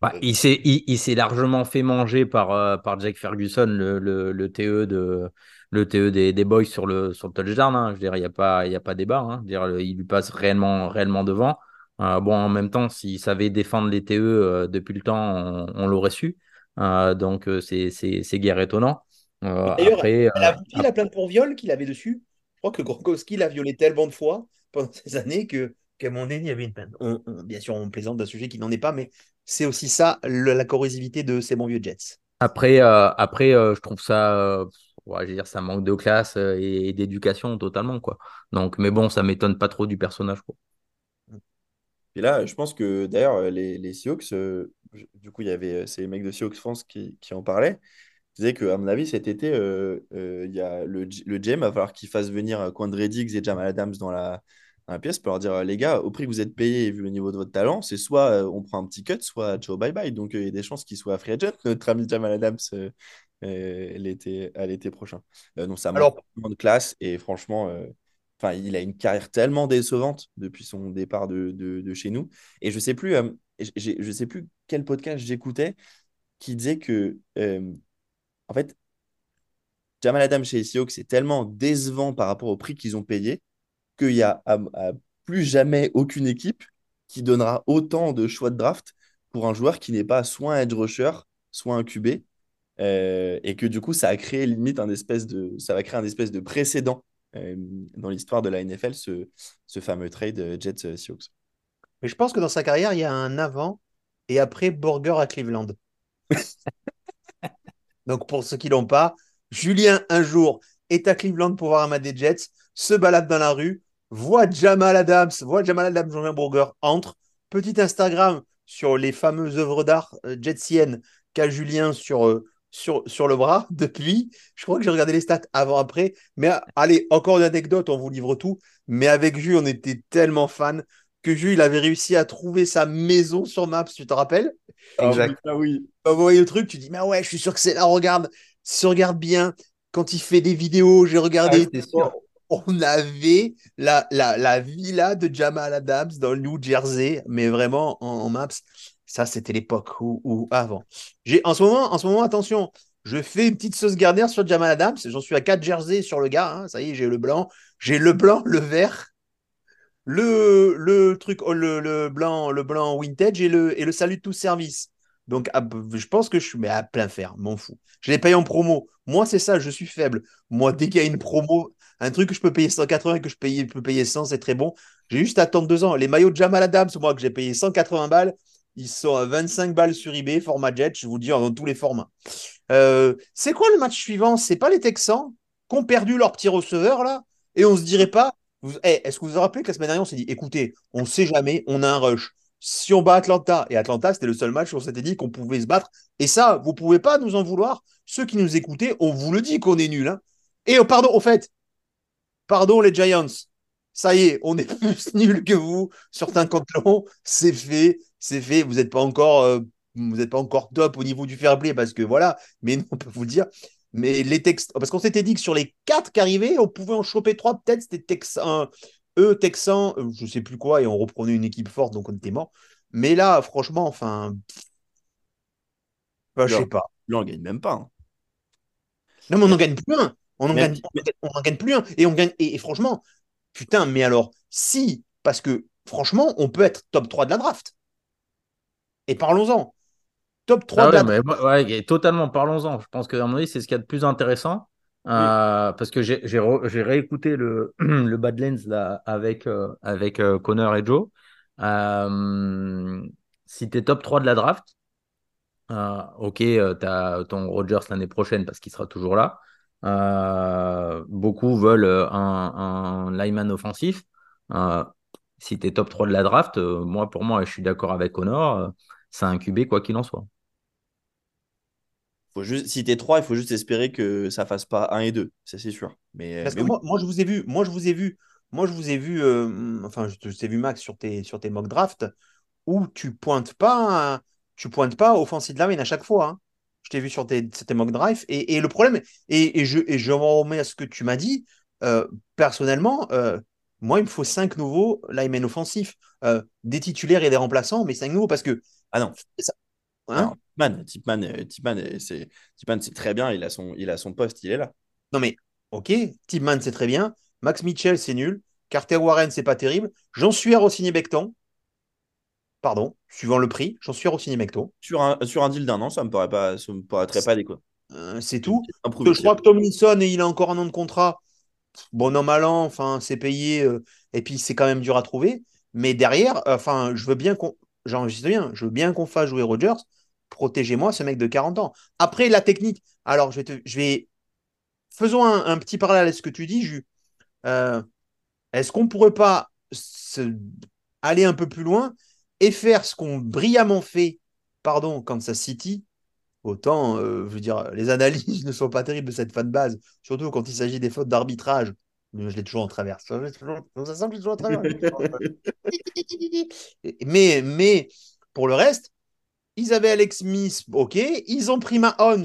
Bah, il s'est il, largement fait manger par, euh, par Jake Ferguson, le, le, TE de, le TE des, des boys sur le, sur le touchdown. Hein. Je veux dire, il n'y a, pas, y a pas débat. Hein. Je dire, il lui passe réellement, réellement devant. Euh, bon, en même temps, s'il savait défendre les TE euh, depuis le temps, on, l'aurait su. Euh, donc, c'est guère étonnant. D'ailleurs, elle a abouti la plainte pour viol qu'il avait dessus. Je crois que Gronkowski l'a violé tellement de fois pendant ces années que qu'à mon avis, il y avait une plainte. bien sûr, on plaisante d'un sujet qui n'en est pas, mais c'est aussi ça, la corrosivité de ces bons vieux Jets. Après, après je trouve ça je veux dire, ça manque de classe euh, et, d'éducation totalement, quoi. Donc, mais bon, ça m'étonne pas trop du personnage, quoi. Et là, je pense que d'ailleurs, euh, les, les Seahawks, euh, du coup, il y avait ces mecs de Seahawks France qui, qui en parlaient. Disaient qu'à mon avis, cet été, il y a le, le GM va falloir qu'il fasse venir Quandre Diggs et Jamal Adams dans la, la pièce pour leur dire les gars, au prix que vous êtes payés vu le niveau de votre talent, c'est soit on prend un petit cut, soit ciao bye bye. Donc il y a des chances qu'il soit free agent, notre ami Jamal Adams l'été, à l'été prochain. Euh, donc ça manque de classe et franchement, euh, enfin il a une carrière tellement décevante depuis son départ de, de, chez nous. Et je sais plus, euh, je sais plus quel podcast j'écoutais qui disait que en fait Jamal Adams chez Seahawks c'est tellement décevant par rapport au prix qu'ils ont payé qu'il y a à, plus jamais aucune équipe qui donnera autant de choix de draft pour un joueur qui n'est pas soit un edge rusher, soit un QB. Euh, et que du coup, ça a créé limite un espèce de, ça va créer un espèce de précédent euh, dans l'histoire de la NFL, ce, ce fameux trade euh, Jets-Seahawks. Mais je pense que dans sa carrière, il y a un avant et après Burger à Cleveland. Donc pour ceux qui l'ont pas, Julien un jour est à Cleveland pour voir un match des Jets, se balade dans la rue, voit Jamal Adams, voit Jamal Adams Julien Burger entre, petit Instagram sur les fameuses œuvres d'art jetsiennes qu'a Julien sur, euh, sur, sur le bras depuis. Je crois que j'ai regardé les stats avant-après. Mais ah, allez, encore une anecdote, on vous livre tout. Mais avec Jules, on était tellement fans que Jules, il avait réussi à trouver sa maison sur Maps, tu te rappelles? Exact. Ah oui. Vous voyez le truc, tu dis, mais ouais, je suis sûr que c'est là, regarde, si on regarde bien, quand il fait des vidéos, j'ai regardé, Ah, on avait la, la, la villa de Jamal Adams dans le New Jersey, mais vraiment en, en Maps. Ça, c'était l'époque où avant. En ce moment, en ce moment, attention, je fais une petite sauce Gardner sur Jamal Adams. J'en suis à 4 jerseys sur le gars. hein. Ça y est, j'ai le blanc, j'ai le blanc, le vert, le, le truc, oh, le, le blanc, le blanc vintage et le, et le salut de tout service. Donc, je pense que je suis mais à plein fer, m'en fous. Je l'ai payé en promo. Moi, c'est ça, je suis faible. Moi, dès qu'il y a une promo, un truc que je peux payer 180 et que je paye- peux payer 100, c'est très bon. J'ai juste à attendre deux ans. Les maillots de Jamal Adams, moi, que j'ai payé 180 balles, ils sont à 25 balles sur eBay, format jet, je vous dis, dans tous les formats. Euh, c'est quoi le match suivant? C'est pas les Texans qui ont perdu leur petit receveur, là? Et on se dirait pas, Eh, est-ce que vous vous rappelez que la semaine dernière, on s'est dit, écoutez, on sait jamais, on a un rush. Si on bat Atlanta, et Atlanta, c'était le seul match où on s'était dit qu'on pouvait se battre, et ça, vous pouvez pas nous en vouloir. Ceux qui nous écoutaient, on vous le dit qu'on est nul. Hein. Et oh, pardon, au fait, pardon les Giants, ça y est, on est plus nuls que vous. Certains long, c'est fait, c'est fait. Vous n'êtes pas encore, euh, vous n'êtes pas encore top au niveau du fair play parce que voilà. Mais nous, on peut vous le dire. Mais les textes, parce qu'on s'était dit que sur les quatre qui arrivaient, on pouvait en choper trois. Peut-être c'était Texan, eux Texans, euh, je sais plus quoi, et on reprenait une équipe forte, donc on était mort. Mais là, franchement, enfin, bah, je sais pas. Là, on gagne même pas. hein. Non, mais on n'en gagne plus un. On n'en gagne plus un. Et on gagne. Et, et franchement, putain, mais alors, si, parce que franchement, on peut être top 3 de la draft. Et parlons-en. Top 3 Ah de la ouais, mais moi- ouais, et totalement, parlons-en. Je pense que, à mon avis, c'est ce qu'il y a de plus intéressant. Euh, parce que j'ai réécouté le, le Badlands là, avec, euh, avec euh, Connor et Joe. Si tu es top 3 de la draft, ok, tu as ton Rogers l'année prochaine parce qu'il sera toujours là. Beaucoup veulent un, un lineman offensif. Si tu es top 3 de la draft, euh, moi, pour moi, je suis d'accord avec Connor, c'est un QB quoi qu'il en soit. Faut juste, si t'es 3, il faut juste espérer que ça fasse pas 1 et 2, ça c'est sûr. Mais, Parce mais que oui. moi, moi, je vous ai vu, moi, je vous ai vu, moi, je vous ai vu, euh, enfin, je, t'ai vu, Max, sur tes, sur tes mock drafts, où tu pointes pas, tu pointes pas offensive line à chaque fois. hein. Je t'ai vu sur tes, sur tes mock drafts. Et, et le problème, et, et je, et je m'en remets à ce que tu m'as dit, euh, personnellement, euh, moi, il me faut cinq nouveaux linemen offensifs, euh, des titulaires et des remplaçants, mais cinq nouveaux parce que. Ah non. Hein? Non, Tipman, Tipman, c'est c'est très bien, il a, son, il a son poste, il est là. Non mais, ok, Tipman c'est très bien, Max Mitchell c'est nul, Carter Warren c'est pas terrible, j'en suis à Rossini Becton, pardon, suivant le prix, j'en suis à Rossini Becton, Sur un, sur un deal d'un an, ça me paraît pas, ça me paraîtrait pas adéquat. Euh, c'est tout. Je crois que Tomlinson, il a encore un an de contrat, bon an mal an, enfin c'est payé, euh, et puis c'est quand même dur à trouver, mais derrière, euh, enfin je veux bien qu'on, j'enregistre bien, je veux bien qu'on fasse jouer Rogers, protégez-moi ce mec de 40 ans. Après la technique, alors je vais, faisons un, petit parallèle à ce que tu dis, Jus. Euh, Est-ce qu'on pourrait pas aller un peu plus loin et faire ce qu'ont brillamment fait, pardon, Kansas City? Autant, euh, je veux dire, les analyses ne sont pas terribles de cette fanbase, surtout quand il s'agit des fautes d'arbitrage. Mais Je l'ai toujours en travers. Ça, toujours- semble que je toujours en travers. Mais, mais pour le reste, ils avaient Alex Smith, ok. Ils ont pris Mahomes.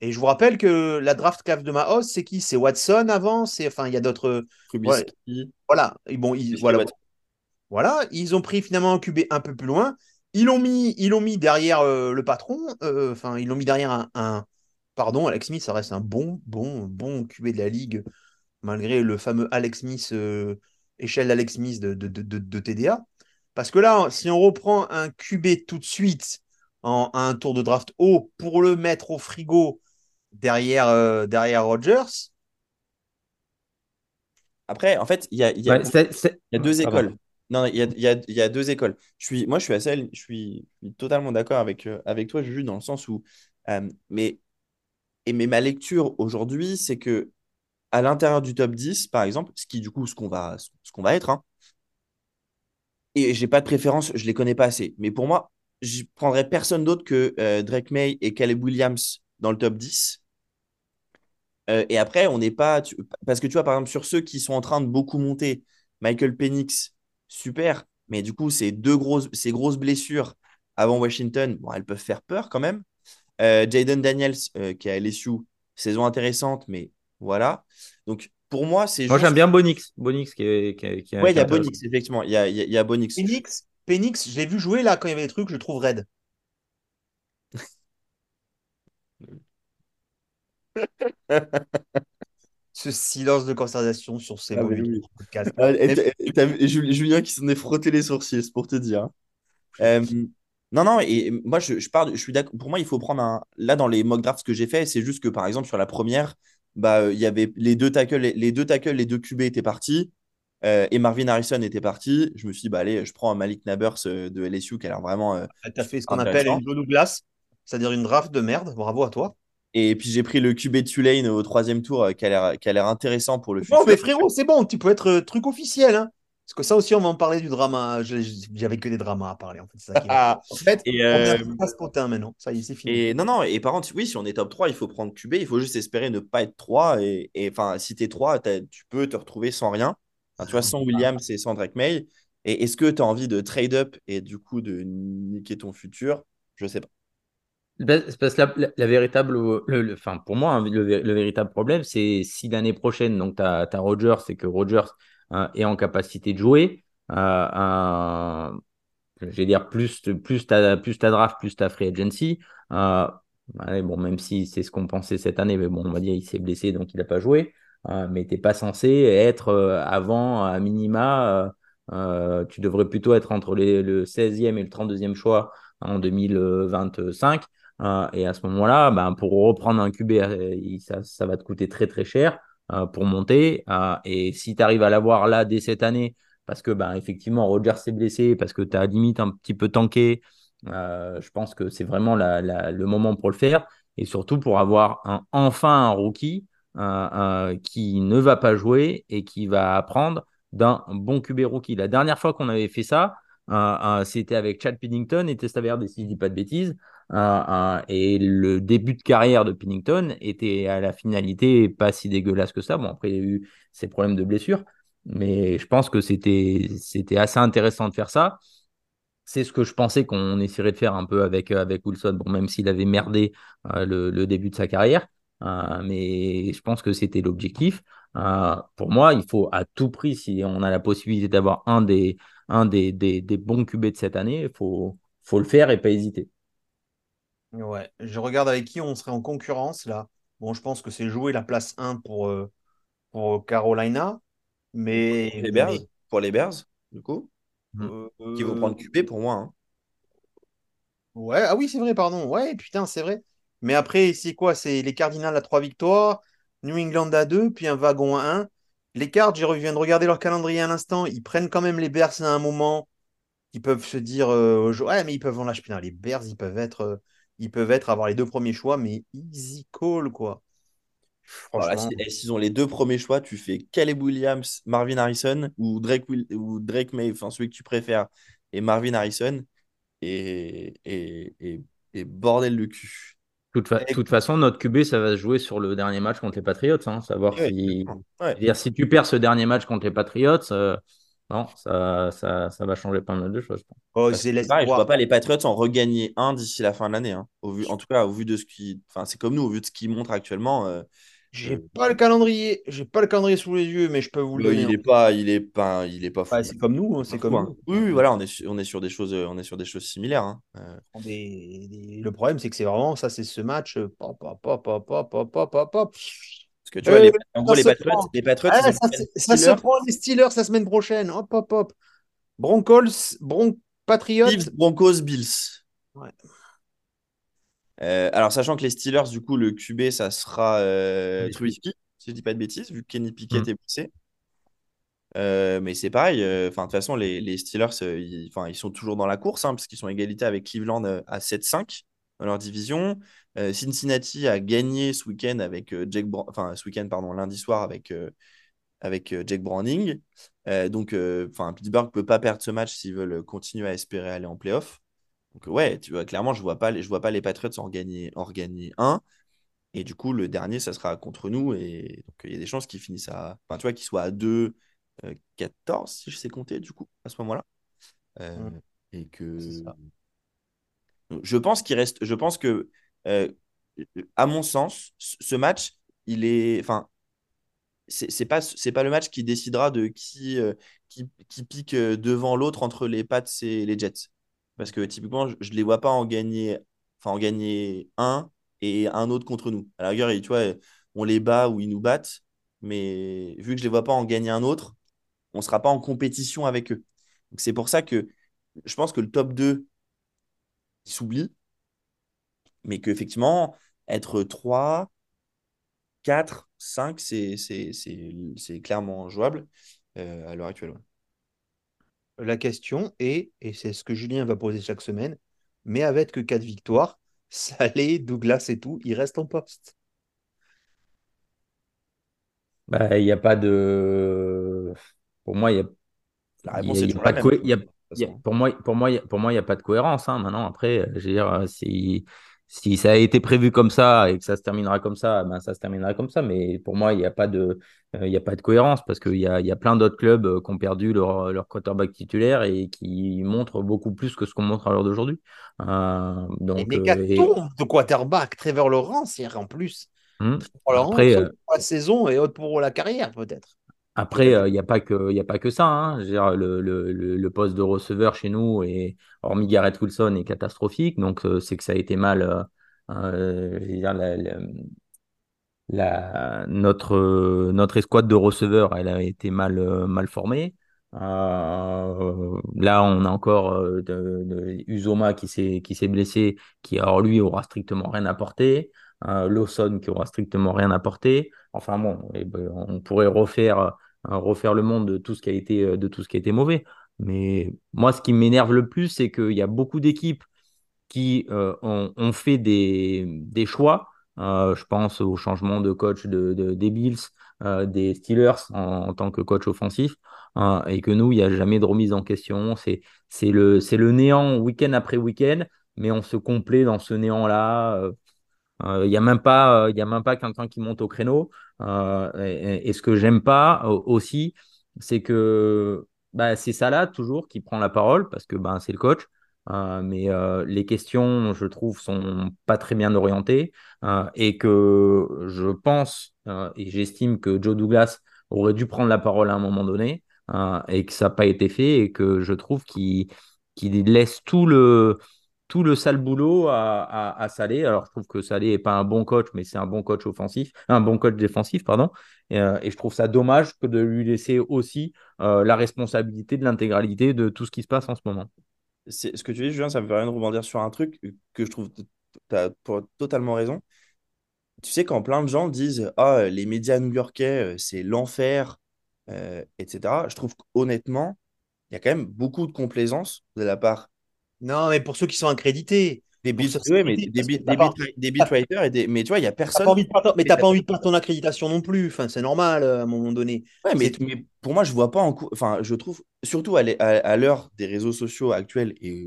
Et je vous rappelle que la draft clave de Mahomes, c'est qui? C'est Watson avant C'est enfin, il y a d'autres. Trubisky, Voilà. Et bon, ils, voilà. Voilà, ils ont pris finalement un QB un peu plus loin. Ils l'ont mis, ils l'ont mis derrière euh, le patron. euh, Enfin, ils l'ont mis derrière un, un- Pardon, Alex Smith, ça reste un bon, bon, bon QB de la ligue, malgré le fameux Alex Smith euh, échelle d'Alex Smith de, de, de, de, TDA. Parce que là, si on reprend un QB tout de suite en un tour de draft haut pour le mettre au frigo derrière, euh, derrière Rodgers. Après, en fait, il y a, y a, y a deux écoles. Non, il y a, y, a, y a, deux écoles. Je suis, moi, je suis assez, je suis, totalement d'accord avec, euh, avec toi, Juju, dans le sens où. Euh, mais, et, mais ma lecture aujourd'hui, c'est que à l'intérieur du top 10, par exemple, ce qui, du coup, ce qu'on va, va être, hein, et j'ai pas de préférence, je les connais pas assez. Mais pour moi, je prendrais personne d'autre que euh, Drake May et Caleb Williams dans le top 10. et après, on n'est pas. parce que tu vois, par exemple, sur ceux qui sont en train de beaucoup monter, Michael Penix, super. Mais du coup, ces deux grosses, ces grosses blessures avant Washington, bon, elles peuvent faire peur quand même. Euh, Jaden Daniels, euh, qui a LSU, saison intéressante, mais voilà. Donc, pour moi, c'est Moi, j'aime bien Bonix. Bonix qui est. Qui, ouais, il y a Bonix, effectivement. Il y a, y a Bonix. Penix, Penix je l'ai vu jouer là quand il y avait des trucs, je le trouve raide. ce silence de concertation sur ces ah, mots ah, Julien qui s'en est frotté les sourcils, c'est pour te dire. Euh, non, non, et moi, je, je, pars, je suis d'accord. Pour moi, il faut prendre un. Là, dans les mock drafts que j'ai fait, c'est juste que, par exemple, sur la première, bah, il y avait les deux tackles, les, deux tackles, les deux QB étaient partis. Euh, et Marvin Harrison était parti. Je me suis dit, bah, allez, je prends un Malik Nabers euh, de LSU qui a l'air vraiment. tu as fait ce qu'on appelle une Joe Douglas, c'est-à-dire une draft de merde. Bravo à toi. Et puis j'ai pris le QB Tulane au troisième tour euh, qui a l'air intéressant pour le futur. Non, mais frérot, c'est bon, tu peux être euh, truc officiel. Hein. Parce que ça aussi, on va en parler du drama. J'avais que des dramas à parler. En fait, ça en fait et euh... on maintenant. Ça y est, c'est fini. Et non, non, et par contre, oui, si on est top 3, il faut prendre QB. Il faut juste espérer ne pas être 3. Et enfin, si tu es 3, tu peux te retrouver sans rien. tu vois, sans Williams et sans Drake May. Et est-ce que tu as envie de trade up et du coup de niquer ton futur? Je sais pas. Parce que la, véritable, le, enfin pour moi, hein, le, véritable problème, c'est si l'année prochaine, donc tu as, Rogers, c'est que Rogers hein, est en capacité de jouer. Euh, dire, plus, plus tu as, plus draft, plus tu as free agency. Euh, bon, même si c'est ce qu'on pensait cette année, mais bon, on va dire il s'est blessé, donc il n'a pas joué. Euh, mais tu n'es pas censé être avant, à minima. tu devrais plutôt être entre le 16e et le 32e choix en 2025. Euh, et à ce moment-là, ben, pour reprendre un QB, ça, va te coûter très très cher pour monter. et si tu arrives à l'avoir là dès cette année, parce que ben, effectivement, Roger s'est blessé, parce que tu as limite un petit peu tanké, je pense que c'est vraiment le moment pour le faire. Et surtout pour avoir enfin un rookie qui ne va pas jouer et qui va apprendre d'un bon QB rookie. La dernière fois qu'on avait fait ça, c'était avec Chad Pennington et Testaverde, si je dis pas de bêtises et le début de carrière de Pennington était à la finalité pas si dégueulasse que ça. Bon, après, il y a eu ses problèmes de blessure, mais je pense que c'était, c'était assez intéressant de faire ça. C'est ce que je pensais qu'on essaierait de faire un peu avec, avec Wilson, bon, même s'il avait merdé euh, le, début de sa carrière. Euh, mais je pense que c'était l'objectif. Euh, pour moi, il faut à tout prix, si on a la possibilité d'avoir un des, un des, des, des bons QB de cette année, il faut, faut le faire et pas hésiter. Ouais, je regarde avec qui on serait en concurrence là. Bon, je pense que c'est jouer la place 1 pour, euh, pour Carolina, mais. Les Bears, Pour les Bears, du coup. Hmm. Qui vont prendre QB pour moi. Hein. Ouais, ah oui, c'est vrai, pardon. Ouais, putain, c'est vrai. Mais après, c'est quoi? C'est les Cardinals à 3 victoires, New England à 2, puis un wagon à 1. Les Cards, je viens de regarder leur calendrier à l'instant, ils prennent quand même les Bears à un moment. Ils peuvent se dire, euh, ouais, mais ils peuvent en lâcher. Putain, les Bears, ils peuvent être. Euh, ils peuvent être avoir les deux premiers choix, mais easy call, quoi. Franchement. Eh, s'ils ont les deux premiers choix, tu fais Caleb Williams, Marvin Harrison ou Drake, ou Drake May, enfin celui que tu préfères, et Marvin Harrison, et, et, et, bordel de cul. De toute, toute, façon, notre QB, ça va se jouer sur le dernier match contre les Patriots. Hein, savoir si... Dire, si tu perds ce dernier match contre les Patriots, euh, non, ça, ça, ça, va changer pas mal de choses. Oh, je ne vois pas les Patriots en regagner un d'ici la fin de l'année. Hein. En tout cas, au vu de ce qui. Enfin, c'est comme nous, au vu de ce qu'ils montrent actuellement. Euh, j'ai pas le calendrier, j'ai pas le calendrier sous les yeux, mais je peux vous le dire. Il est pas, il est pas, il est pas fou. c'est comme nous, hein, c'est comme nous. Oui, oui, voilà, on est, on est sur des choses, on est sur des choses similaires. Hein. Euh. Le problème, c'est que c'est vraiment ça, c'est ce match. Pop, pop, pop, pop, pop, pop, pop. que tu vois, Euh, les, en gros, les Patriots, les Patriots, Ah, ça, ça se prend les Steelers la semaine prochaine. Hop, hop, hop. Broncos, Bron Patriots. Chiefs, Broncos, Bills. Ouais. Euh, alors, sachant que les Steelers, du coup, le QB, ça sera euh, Trubisky. Si je dis pas de bêtises, vu que Kenny Pickett Mm. est blessé. Euh, mais c'est pareil, euh, enfin, de toute façon, les, les Steelers, ils, ils sont toujours dans la course, hein, parce qu'ils sont égalité avec Cleveland à 7-5 dans leur division. Cincinnati a gagné ce week-end avec Jake enfin, ce week-end, pardon, lundi soir avec, avec Jake Browning. Donc, enfin, Pittsburgh ne peut pas perdre ce match s'ils veulent continuer à espérer aller en playoff. Donc, ouais, tu vois, clairement, je ne vois, pas les- je vois pas les Patriots en gagner, en regagner un. Et du coup, le dernier, ça sera contre nous. Et donc, il y a des chances qu'ils finissent à. Enfin, tu vois, qu'ils soient à 2, 14, si je sais compter, du coup, à ce moment-là. Euh. Et que. C'est ça. Donc, Je pense qu'il reste. Je pense que, euh, à mon sens, ce match, il est. Enfin, c'est pas, c'est pas le match qui décidera de qui, euh, qui, qui pique euh, devant l'autre entre les Pats et les Jets. Parce que typiquement, je ne les vois pas en gagner, en gagner un et un autre contre nous. À la rigueur, tu vois, on les bat ou ils nous battent, mais vu que je ne les vois pas en gagner un autre, on ne sera pas en compétition avec eux. Donc c'est pour ça que je pense que le top 2 il s'oublie, mais qu'effectivement, être 3, 4, 5, c'est clairement jouable euh, à l'heure actuelle. La question est, et c'est ce que Julien va poser chaque semaine, mais avec que 4 victoires, Salé, Douglas et tout, ils restent en poste. Bah, il n'y a pas de. Pour moi, il y a La Il réponse y a- est il y a toujours pas de co- il y a- il pour moi, pour moi, il pour moi, il n'y a pas de cohérence. hein. Maintenant, après, je veux dire, euh, si, si ça a été prévu comme ça et que ça se terminera comme ça, ben, ça se terminera comme ça. Mais pour moi, il n'y a pas de, euh, il y a pas de cohérence parce qu'il y a, il y a plein d'autres clubs euh, qui ont perdu leur, leur quarterback titulaire et qui montrent beaucoup plus que ce qu'on montre à l'heure d'aujourd'hui. Euh, donc, méga euh, et- de quarterback, Trevor Lawrence, hier en plus. Hmm. Trevor Lawrence, Après, pour la saison et autre pour la carrière, peut-être. Après, il n'y a pas que, a pas que ça. hein. Le, poste de receveur chez nous, hormis Garrett Wilson, est catastrophique. Donc, euh, c'est que ça a été mal. euh, euh, notre, euh, notre escouade de receveurs, elle a été mal, euh, mal formée. Euh, là, on a encore euh, de, de Uzoma qui s'est blessé, qui alors lui aura strictement rien apporté. Euh, Lawson qui aura strictement rien apporté. Enfin bon, eh ben, on pourrait refaire euh, refaire le monde de tout ce qui a été euh, de tout ce qui a été mauvais. Mais moi, ce qui m'énerve le plus, c'est qu'il y a beaucoup d'équipes qui euh, ont, fait des, des choix. Je pense au changement de coach de, de- des Bills, des Steelers en, tant que coach offensif, hein, et que nous, il n'y a jamais de remise en question. C'est, le, le néant week-end après week-end, mais on se complaît dans ce néant-là. Euh, Il n'y a même pas, euh, il pas quelqu'un qui monte au créneau. Euh, et, ce que j'aime pas aussi, c'est que bah, c'est Salah toujours qui prend la parole parce que bah, c'est le coach. Mais les questions, je trouve, sont pas très bien orientées et que je pense et j'estime que Joe Douglas aurait dû prendre la parole à un moment donné et que ça n'a pas été fait et que je trouve qu'il qu'il laisse tout le tout le sale boulot à, à, Salé. Alors, je trouve que Salé n'est pas un bon coach, mais c'est un bon coach offensif, un bon coach défensif, pardon. Et, euh, je trouve ça dommage que de lui laisser aussi euh, la responsabilité de l'intégralité de tout ce qui se passe en ce moment. C'est, ce que tu dis, Julien, ça me rien de rebondir sur un truc que je trouve tu totalement raison. Tu sais, quand plein de gens disent Ah, les médias new-yorkais, euh, c'est l'enfer, etc., je trouve qu'honnêtement, il y a quand même beaucoup de complaisance de la part Non, mais pour ceux qui sont accrédités. des beat, ouais, mais des, beat- des, beat- et des. Mais tu vois, il n'y a personne. pas envie de perdre ton- mais t'as pas envie de perdre ton accréditation non plus. Enfin, c'est normal euh, à un moment donné. Ouais, mais, pour moi, je vois pas en cou- Enfin, je trouve, surtout à l'heure des réseaux sociaux actuels et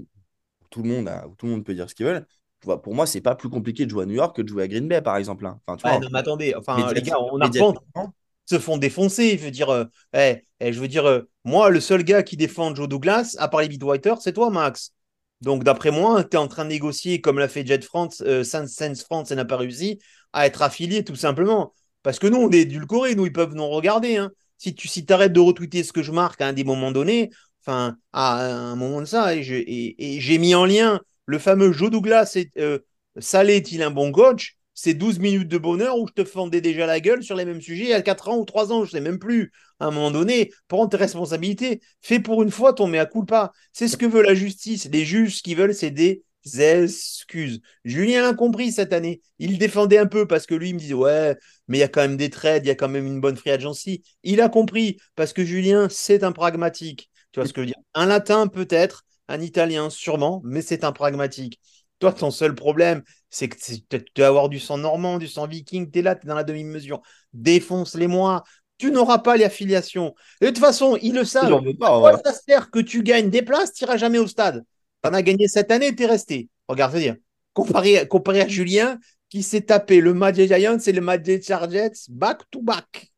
où tout le monde, a, où tout le monde peut dire ce qu'il veut, je vois, pour moi, c'est pas plus compliqué de jouer à New York que de jouer à Green Bay, par exemple. hein. Enfin, tu Ouais, vois, non, mais attendez, enfin, les gars, on médiatiquement, se font défoncer. Je veux dire, euh, eh, eh, je veux dire, euh, moi, le seul gars qui défend Joe Douglas, à part les beatwriters, c'est toi, Max. Donc, d'après moi, tu es en train de négocier, comme l'a fait Jet France, euh, Sense France, et n'a pas réussi, à être affilié tout simplement. Parce que nous, on est édulcorés, nous, ils peuvent nous regarder. hein. Si tu si arrêtes de retweeter ce que je marque à un des moments donnés, enfin, à un moment de ça, et j'ai mis en lien le fameux Joe Douglas, euh, Salé est-il un bon coach? C'est 12 minutes de bonheur où je te fendais déjà la gueule sur les mêmes sujets il y a 4 ans ou 3 ans, je sais même plus. À un moment donné, prends tes responsabilités. Fais pour une fois ton mea culpa. C'est ce que veut la justice. Les juges, ce qu'ils veulent, c'est des excuses. Julien a compris cette année. Il défendait un peu parce que lui, il me disait Ouais, mais il y a quand même des trades, il y a quand même une bonne free agency. Il a compris parce que Julien, c'est un pragmatique. Tu vois ce que je veux dire? Un latin, peut-être, un italien, sûrement, mais c'est un pragmatique. Toi, ton seul problème, c'est que tu dois avoir du sang normand, du sang viking, tu es là, tu es dans la demi-mesure. Défonce-les-moi. Tu n'auras pas les affiliations. de toute façon, ils le savent. Pas, ça sert que tu gagnes des places, tu n'iras jamais au stade. Tu en as gagné cette année, tu es resté. Regarde, cest dire, comparé, comparé à Julien, qui s'est tapé le des Giants et le des Chargers back to back.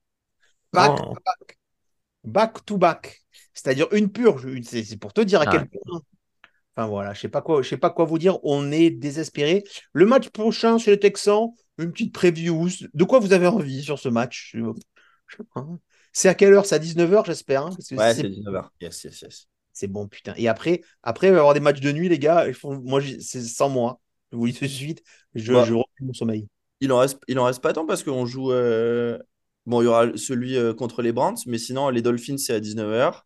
Back oh. to back. Back to back. C'est-à-dire une purge. C'est pour te dire à ah. quel point Enfin voilà, je sais pas quoi, je sais pas quoi vous dire. On est désespéré. Le match prochain chez les Texans, une petite preview. De quoi vous avez envie sur ce match? C'est à quelle heure? C'est à 19h, j'espère. Hein, ouais, c'est 19h. Yes, yes, yes. C'est bon, putain. Et après, après, il va y avoir des matchs de nuit, les gars. Moi, c'est sans moi. Je vous dis tout de suite. Je, bah, mon sommeil. Il en reste, il en reste pas tant parce qu'on joue. Euh, bon, il y aura celui euh, contre les Browns, mais sinon, les Dolphins, c'est à 19h.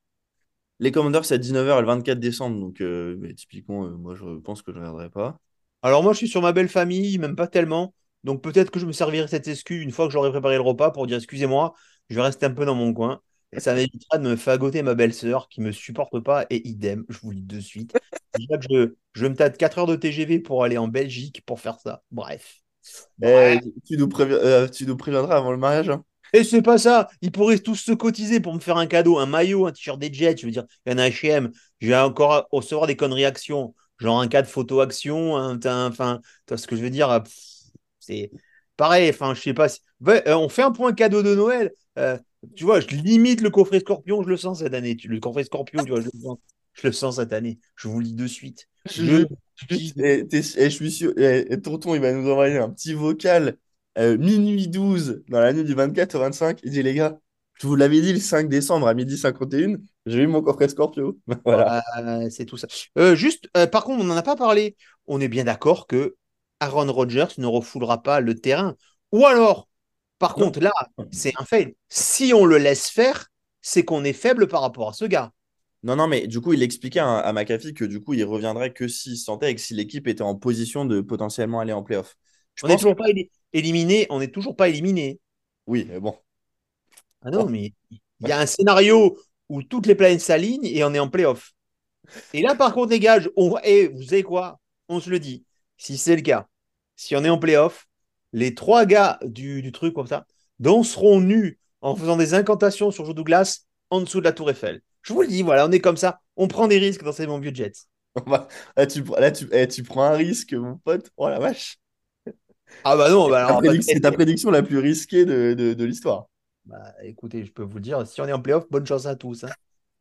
Les Commanders, c'est à 19h le 24 décembre. Donc, euh, typiquement, euh, moi, je pense que je ne regarderai pas. Alors, moi, je suis sur ma belle famille, même pas tellement. Donc, peut-être que je me servirai cette excuse une fois que j'aurai préparé le repas pour dire excusez-moi, je vais rester un peu dans mon coin. Ça m'évitera de me fagoter ma belle-sœur qui ne me supporte pas et idem, je vous le dis de suite. Déjà que je, je me tâte 4 heures de TGV pour aller en Belgique pour faire ça. Bref. Eh, tu, nous euh, tu, nous préviendras avant le mariage. Hein. Et c'est pas ça. Ils pourraient tous se cotiser pour me faire un cadeau, un maillot, un t-shirt des Jets. Je veux dire, il y en a HM. Je vais encore recevoir des conneries actions. Genre un cas de photo action. enfin, tu vois ce que je veux dire? C'est pareil. Enfin, je sais pas. Euh, on fait un point cadeau de Noël. Euh, tu vois, je limite le coffret Scorpion. Je le sens cette année. Le coffret Scorpion, tu vois, je le sens. Je cette année. Je vous le dis de suite. Je, suis sûr. Tonton, il va nous envoyer un petit vocal euh, minuit 12, dans la nuit du 24 au 25, il dit les gars, je vous l'avais dit le 5 décembre à midi 51, j'ai eu mon coffret Scorpio. voilà. c'est tout ça. Euh, juste, euh, par contre, on n'en a pas parlé. On est bien d'accord que Aaron Rodgers ne refoulera pas le terrain. Ou alors, par contre, là, c'est un fait. Si on le laisse faire, c'est qu'on est faible par rapport à ce gars. Non, non, mais du coup, il expliquait à, McAfee que du coup, il reviendrait que s'il sentait et que si l'équipe était en position de potentiellement aller en playoff. Je on n'est toujours pas éliminé, on n'est toujours pas éliminé. Oui, mais bon. Ah non, mais il y a un scénario où toutes les planètes s'alignent et on est en playoff. Et là, par contre, les gars, on... et vous savez quoi? On se le dit. Si c'est le cas, si on est en playoff, les trois gars du, truc comme ça danseront nus en faisant des incantations sur Joe Douglas en dessous de la Tour Eiffel. Je vous le dis, voilà, on est comme ça. On prend des risques dans ces bons vieux Jets. là, tu, là tu, eh, tu prends un risque, mon pote. Oh la vache. Ah bah non, bah c'est ta, prédiction la plus risquée de, de, l'histoire. Bah écoutez, je peux vous le dire, si on est en playoff, bonne chance à tous. Hein.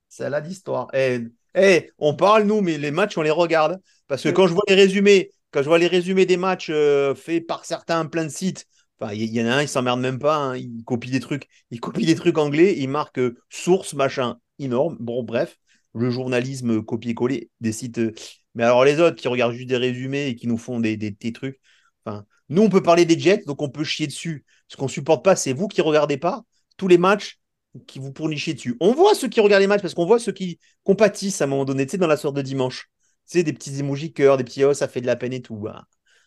C'est là l'histoire. Eh, eh, on parle nous, mais les matchs, on les regarde. Parce que quand je vois les résumés, quand je vois les résumés des matchs euh, faits par certains plein de sites, enfin, il y, en a un, il s'emmerde même pas, hein. il copie des trucs, il copie des trucs anglais, il marque euh, source, machin, énorme. Bon, bref, le journalisme copier-coller des sites. Euh, mais alors les autres qui regardent juste des résumés et qui nous font des, des, des trucs, enfin, nous, on peut parler des Jets, donc on peut chier dessus. Ce qu'on ne supporte pas, c'est vous qui ne regardez pas tous les matchs qui vous pourriez dessus. On voit ceux qui regardent les matchs parce qu'on voit ceux qui compatissent à un moment donné, tu sais, dans la soirée de dimanche. Tu sais, des petits émojis cœur, des petits oh, ça fait de la peine et tout. Bah.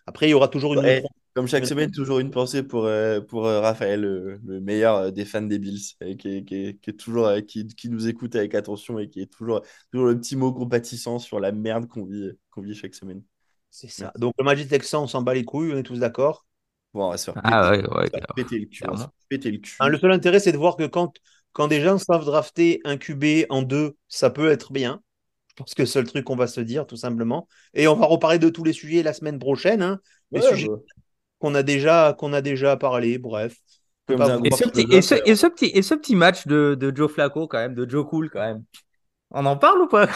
Après, il y aura toujours une. comme chaque semaine, toujours une pensée pour, euh, pour euh, Raphaël, le, meilleur euh, des fans des Bills, qui, est, toujours, qui, nous écoute avec attention et qui est toujours, toujours le petit mot compatissant sur la merde qu'on vit, qu'on vit chaque semaine. C'est ça. Donc le Magic Texan, on s'en bat les couilles, on est tous d'accord. Bon, on va se faire ah, ouais, ouais, péter, le cul. Péter le, cul. Hein, le seul intérêt, c'est de voir que quand, quand des gens savent drafter un QB en deux, ça peut être bien. Je pense que c'est le seul truc qu'on va se dire, tout simplement. Et on va reparler de tous les sujets la semaine prochaine. Hein, les sujets qu'on a, déjà, qu'on a déjà parlé, bref. Et ce, petit, et, ce, et, ce petit, et ce petit match de, de Joe Flacco, quand même, de Joe Cool, quand même. On en parle ou pas?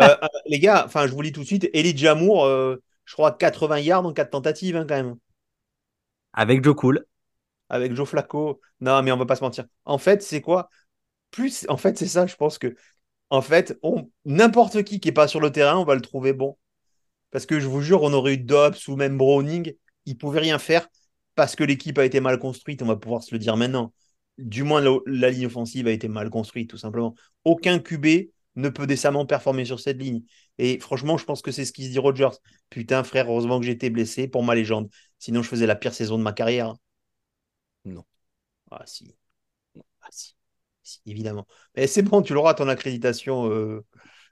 Euh, euh, Les gars, enfin, je vous lis tout de suite, Elie Jamour, euh, je crois, 80 yards en 4 tentatives hein, quand même. Avec Joe Cool. Avec Joe Flacco. Non, mais on va pas se mentir. En fait, c'est quoi? Plus, en fait, c'est ça, je pense que, en fait, n'importe qui qui est pas sur le terrain, on va le trouver bon. Parce que je vous jure, on aurait eu Dobbs ou même Browning, il pouvait rien faire. parce que l'équipe a été mal construite, on va pouvoir se le dire maintenant. Du moins, la, la ligne offensive a été mal construite, tout simplement. Aucun QB ne peut décemment performer sur cette ligne. Et franchement, je pense que c'est ce qui se dit Rogers. Putain, frère, heureusement que j'étais blessé pour ma légende. Sinon, je faisais la pire saison de ma carrière. Non. Ah, si. Ah, si. Si, évidemment. Mais c'est bon, tu l'auras ton accréditation. euh,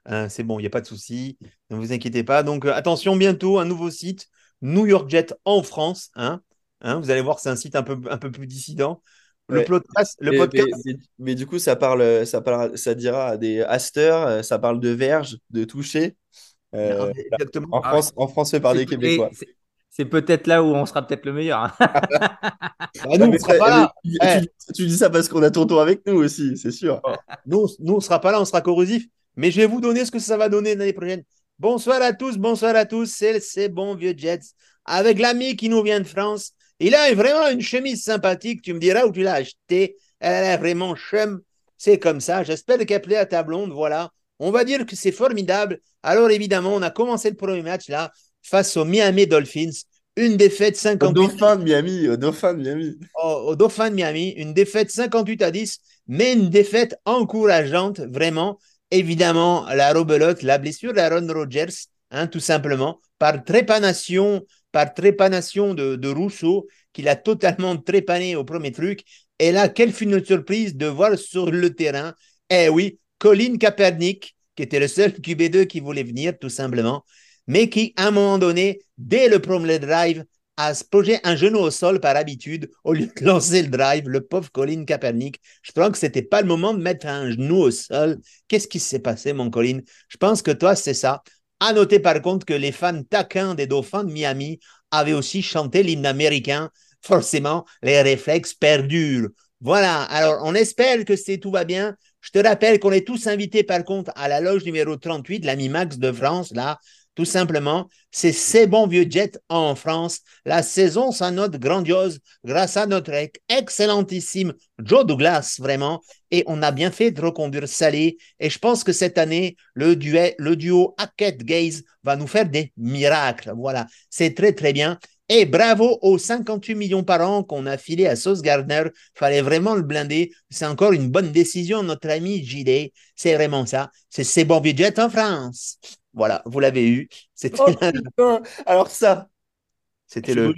hein, c'est bon, il n'y a pas de souci. Ne vous inquiétez pas. Donc, euh, attention, bientôt, un nouveau site, New York Jet en France. Hein, Hein, vous allez voir, c'est un site un peu, un peu plus dissident. Le podcast, le Mais, podcast mais- mais- mais du coup, ça parle, ça parle, ça dira à des hasters, euh, ça parle de verge, de toucher. Euh, Non, mais exactement. en Ah France, en France fait par des Québécois. c'est- peut-être là où on sera peut-être le meilleur. hein. Bah, nous, on sera pas là. mais Eh. tu, dis ça parce qu'on a Tonton avec nous aussi, c'est sûr. Nous, nous, on sera pas là, on sera corrosif. Mais je vais vous donner ce que ça va donner l'année prochaine. Bonsoir à tous, bonsoir à tous. C'est c'est bon vieux Jets avec l'ami qui nous vient de France. Il a vraiment une chemise sympathique. Tu me diras où tu l'as acheté. Elle a vraiment chum. C'est comme ça. J'espère qu'elle plaît à ta blonde. Voilà. On va dire que c'est formidable. Alors évidemment, on a commencé le premier match là face aux Miami Dolphins. Une défaite Au 58 Dauphin de Miami, au Dauphin de Miami. au, au Dauphin de Miami, une défaite 58 à 10, mais une défaite encourageante, vraiment. Évidemment, la robelote, la blessure d'Aaron Rodgers, hein, tout simplement, par trépanation, par trépanation de, Rousseau, qu'il a totalement trépané au premier truc. Et là, quelle fut notre surprise de voir sur le terrain, eh oui, Colin Kaepernick, qui était le seul QB2 qui voulait venir, tout simplement, mais qui, à un moment donné, dès le premier drive, a posé un genou au sol par habitude au lieu de lancer le drive, le pauvre Colin Kaepernick. Je pense que c'était pas le moment de mettre un genou au sol. Qu'est-ce qui s'est passé, mon Colin? Je pense que toi, c'est ça. À noter par contre que les fans taquins des Dauphins de Miami avaient aussi chanté l'hymne américain. Forcément, les réflexes perdurent. Voilà. Alors, on espère que c'est tout va bien. Je te rappelle qu'on est tous invités par contre à la loge numéro 38 de l'ami Max de France, là. Tout simplement, c'est ces bons vieux Jets en France. La saison s'annote grandiose grâce à notre ex- excellentissime Joe Douglas, vraiment. Et on a bien fait de reconduire Salé. Et je pense que cette année, le, duo Hackett-Gaze va nous faire des miracles. Voilà, c'est très, très bien. Et bravo aux 58 millions par an qu'on a filé à Sauce Gardner. Fallait vraiment le blinder. C'est encore une bonne décision, notre ami JD. C'est vraiment ça. C'est ces bons vieux Jets en France. Voilà, vous l'avez eu. C'était Oh Alors ça, c'était le.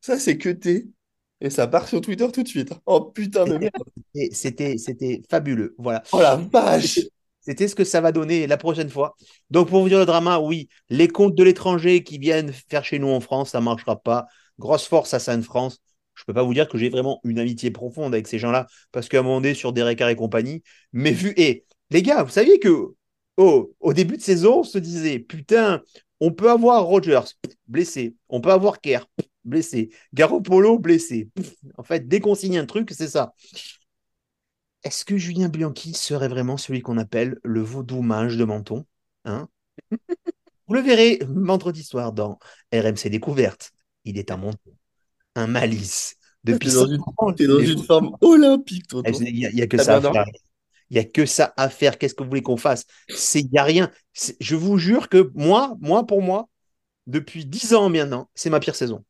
ça c'est que t'es et ça part sur Twitter tout de suite. Oh putain de merde. C'était, c'était fabuleux. Voilà. Oh la vache. C'était ce que ça va donner la prochaine fois. Donc, pour vous dire le drama, oui, les comptes de l'étranger qui viennent faire chez nous en France, ça ne marchera pas. Grosse force à Sainte-France. Je ne peux pas vous dire que j'ai vraiment une amitié profonde avec ces gens-là, parce qu'à un moment donné, sur Derek Carr et compagnie, mais vu. Et les gars, vous saviez que oh, au début de saison, on se disait putain, on peut avoir Rogers blessé, on peut avoir Kerr blessé, Garoppolo blessé. En fait, dès qu'on signe un truc, c'est ça. Est-ce que Julien Bianchi serait vraiment celui qu'on appelle le vaudou mage de Menton hein? Vous le verrez vendredi soir dans RMC Découverte. Il est un Menton, un malice. Depuis T'es dans, 100 une, t'es dans une forme olympique, eh, tonton. Il n'y a, a que ça à. Il n'y a que ça à faire. Qu'est-ce que vous voulez qu'on fasse? Il n'y a rien. Je vous jure que moi, moi pour moi, depuis 10 ans maintenant, c'est ma pire saison.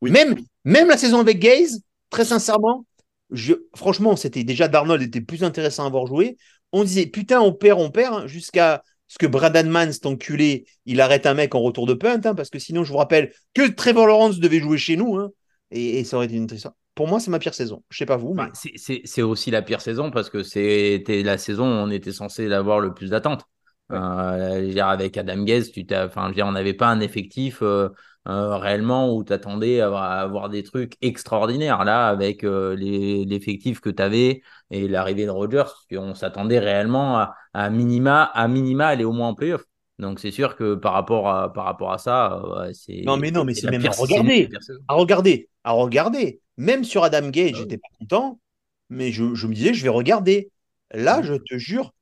Oui. Même, même la saison avec Gaze, très sincèrement, je, franchement, c'était déjà Darnold était plus intéressant à avoir joué. On disait putain, on perd, on perd, hein, jusqu'à ce que Brad Mans, cet enculé, il arrête un mec en retour de punt, hein, parce que sinon, je vous rappelle que Trevor Lawrence devait jouer chez nous, hein, et, et ça aurait été une tristesse. Pour moi, c'est ma pire saison. Je sais pas vous, mais Bah, c'est- c'est aussi la pire saison parce que c'était la saison où on était censé avoir le plus d'attentes. Ouais. Euh, avec Adam Gaze, tu t'as- enfin, je veux dire, on n'avait pas un effectif euh, euh, réellement où tu attendais à avoir, à avoir des trucs extraordinaires. Là, avec euh, les- l'effectif que tu avais et l'arrivée de Rodgers, on s'attendait réellement à, à minima, à minima aller au moins en playoff. Donc c'est sûr que par rapport à, par rapport à ça, c'est Non, mais non, mais c'est même à regarder. à regarder, à regarder. Même sur Adam Gage, Ah j'étais pas content, mais je, je me disais, je vais regarder. Là, je te jure,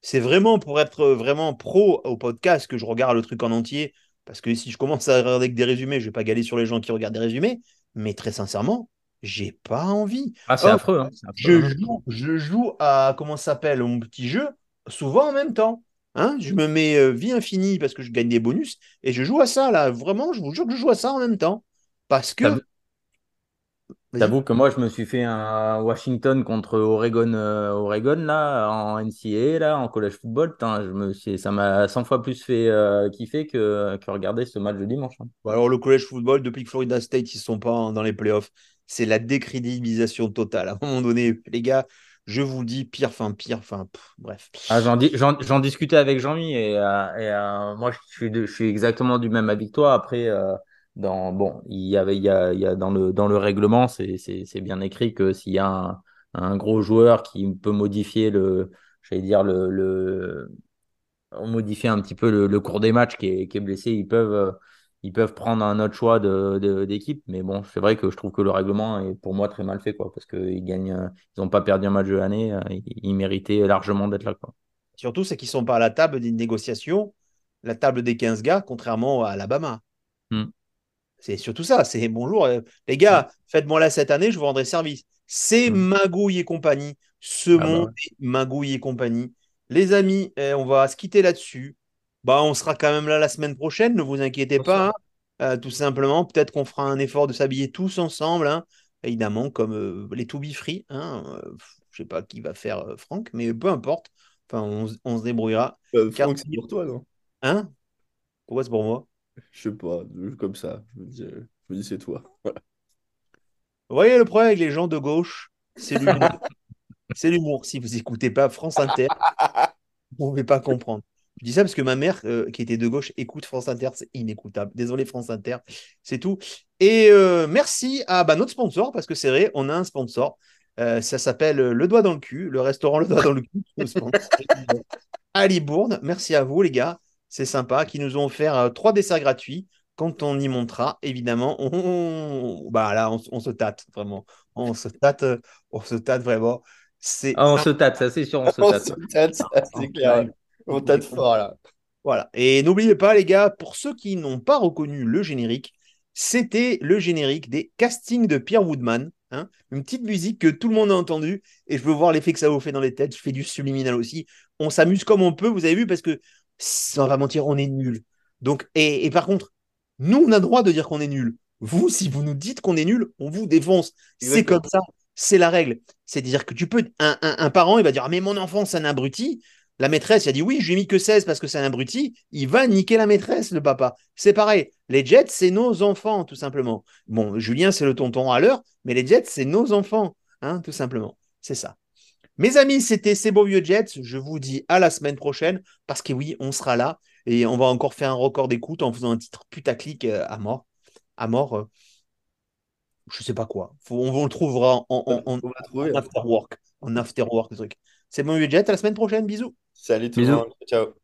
c'est vraiment pour être vraiment pro au podcast que je regarde le truc en entier. Parce que si je commence à regarder avec des résumés, je vais pas galer sur les gens qui regardent des résumés. Mais très sincèrement, j'ai pas envie. Ah, c'est affreux. hein, affreux, Je joue, je joue à, comment ça s'appelle, mon petit jeu, souvent en même temps. Hein, je me mets euh, vie infinie parce que je gagne des bonus et je joue à ça là. Vraiment, je vous jure que je joue à ça en même temps. Parce que. T'avoue que moi, je me suis fait un Washington contre Oregon, euh, Oregon là, en NCAA, là, en college football. Putain, je me suis... Ça m'a 100 fois plus fait euh, kiffer que, que regarder ce match de dimanche. hein. Bon, alors, le college football, depuis que Florida State, ils ne sont pas dans les playoffs, c'est la décrédibilisation totale. À un moment donné, les gars, je vous dis, pire, fin, pire, fin, pff, bref. Ah, j'en, dis- j'en, j'en discutais avec Jean-Mi et, euh, et, moi, je suis, de- je suis exactement du même avis que toi. Après, dans, bon, il y avait, il y a, il y a dans, le, dans le règlement, c'est, c'est, c'est bien écrit que s'il y a un, un gros joueur qui peut modifier le, j'allais dire, le, le, modifier un petit peu le, le cours des matchs qui est, qui est blessé, ils peuvent, euh, ils peuvent prendre un autre choix de, de- d'équipe. Mais bon, c'est vrai que je trouve que le règlement est pour moi très mal fait, quoi, parce qu'ils gagnent, ils n'ont pas perdu un match de l'année, euh, ils, ils méritaient largement d'être là, quoi. Surtout, c'est qu'ils ne sont pas à la table des négociations, la table des 15 gars, contrairement à Alabama. Hmm. C'est surtout ça. C'est bonjour, euh, les gars, faites-moi là cette année, je vous rendrai service. C'est. Magouille et compagnie. Ce Ah bah monde est Magouille et compagnie. Les amis, eh, on va se quitter là-dessus. Bah, on sera quand même là la semaine prochaine, ne vous inquiétez pas. hein. Euh, tout simplement, peut-être qu'on fera un effort de s'habiller tous ensemble, hein. évidemment, comme euh, les To Be Free. Hein. Euh, je sais pas qui va faire Franck, mais peu importe. Enfin, on, se débrouillera. Car- Franck, c'est pour toi, non? Hein? Pourquoi c'est pour moi? Je sais pas, comme ça. Je me dis, je me dis c'est toi. Voilà. Vous voyez le problème avec les gens de gauche C'est l'humour. c'est l'humour. Si vous écoutez pas France Inter, vous ne pouvez pas comprendre. Je dis ça parce que ma mère, euh, qui était de gauche, écoute France Inter. C'est inécoutable. Désolé France Inter. C'est tout. Et euh, merci à bah, notre sponsor, parce que c'est vrai, on a un sponsor. Euh, ça s'appelle Le Doigt dans le cul, le restaurant Le Doigt dans le cul. à Libourne. Merci à vous, les gars. C'est sympa. Qui nous ont offert euh, trois desserts gratuits. Quand on y montera, évidemment, on, on- bah là, on, on se tâte vraiment. On se tâte, euh, on se tâte vraiment. C'est Ah, on se tâte, ça c'est sûr, on se On tâte. se tâte, ça, c'est clair. On tâte fort, là. Voilà. Et n'oubliez pas, les gars, pour ceux qui n'ont pas reconnu le générique, c'était le générique des castings de Pierre Woodman. hein. une petite musique que tout le monde a entendue. Et je veux voir l'effet que ça vous fait dans les têtes. Je fais du subliminal aussi. On s'amuse comme on peut, vous avez vu, parce que sans va mentir, on est nul. Donc, et, et par contre, nous, on a le droit de dire qu'on est nul. Vous, si vous nous dites qu'on est nul, on vous défonce. C'est comme ça. C'est la règle. C'est-à-dire que tu peux. Un, un- un parent, il va dire Ah, Mais mon enfant, c'est un abruti. La maîtresse, il a dit oui, je lui ai mis que 16 parce que c'est un abruti. Il va niquer la maîtresse, le papa. C'est pareil. Les Jets, c'est nos enfants, tout simplement. Bon, Julien, c'est le tonton à l'heure, mais les Jets, c'est nos enfants, hein, tout simplement. C'est ça. Mes amis, c'était ces beaux vieux Jets. Je vous dis à la semaine prochaine parce que oui, on sera là et on va encore faire un record d'écoute en faisant un titre putaclic euh, à mort. À mort, euh, je sais pas quoi. Faut- on, on le trouvera en, en, en, On va trouver. en after work. En after work, le truc. C'est bon, vieux Jets. À la semaine prochaine. Bisous. Salut tout le monde. Ciao.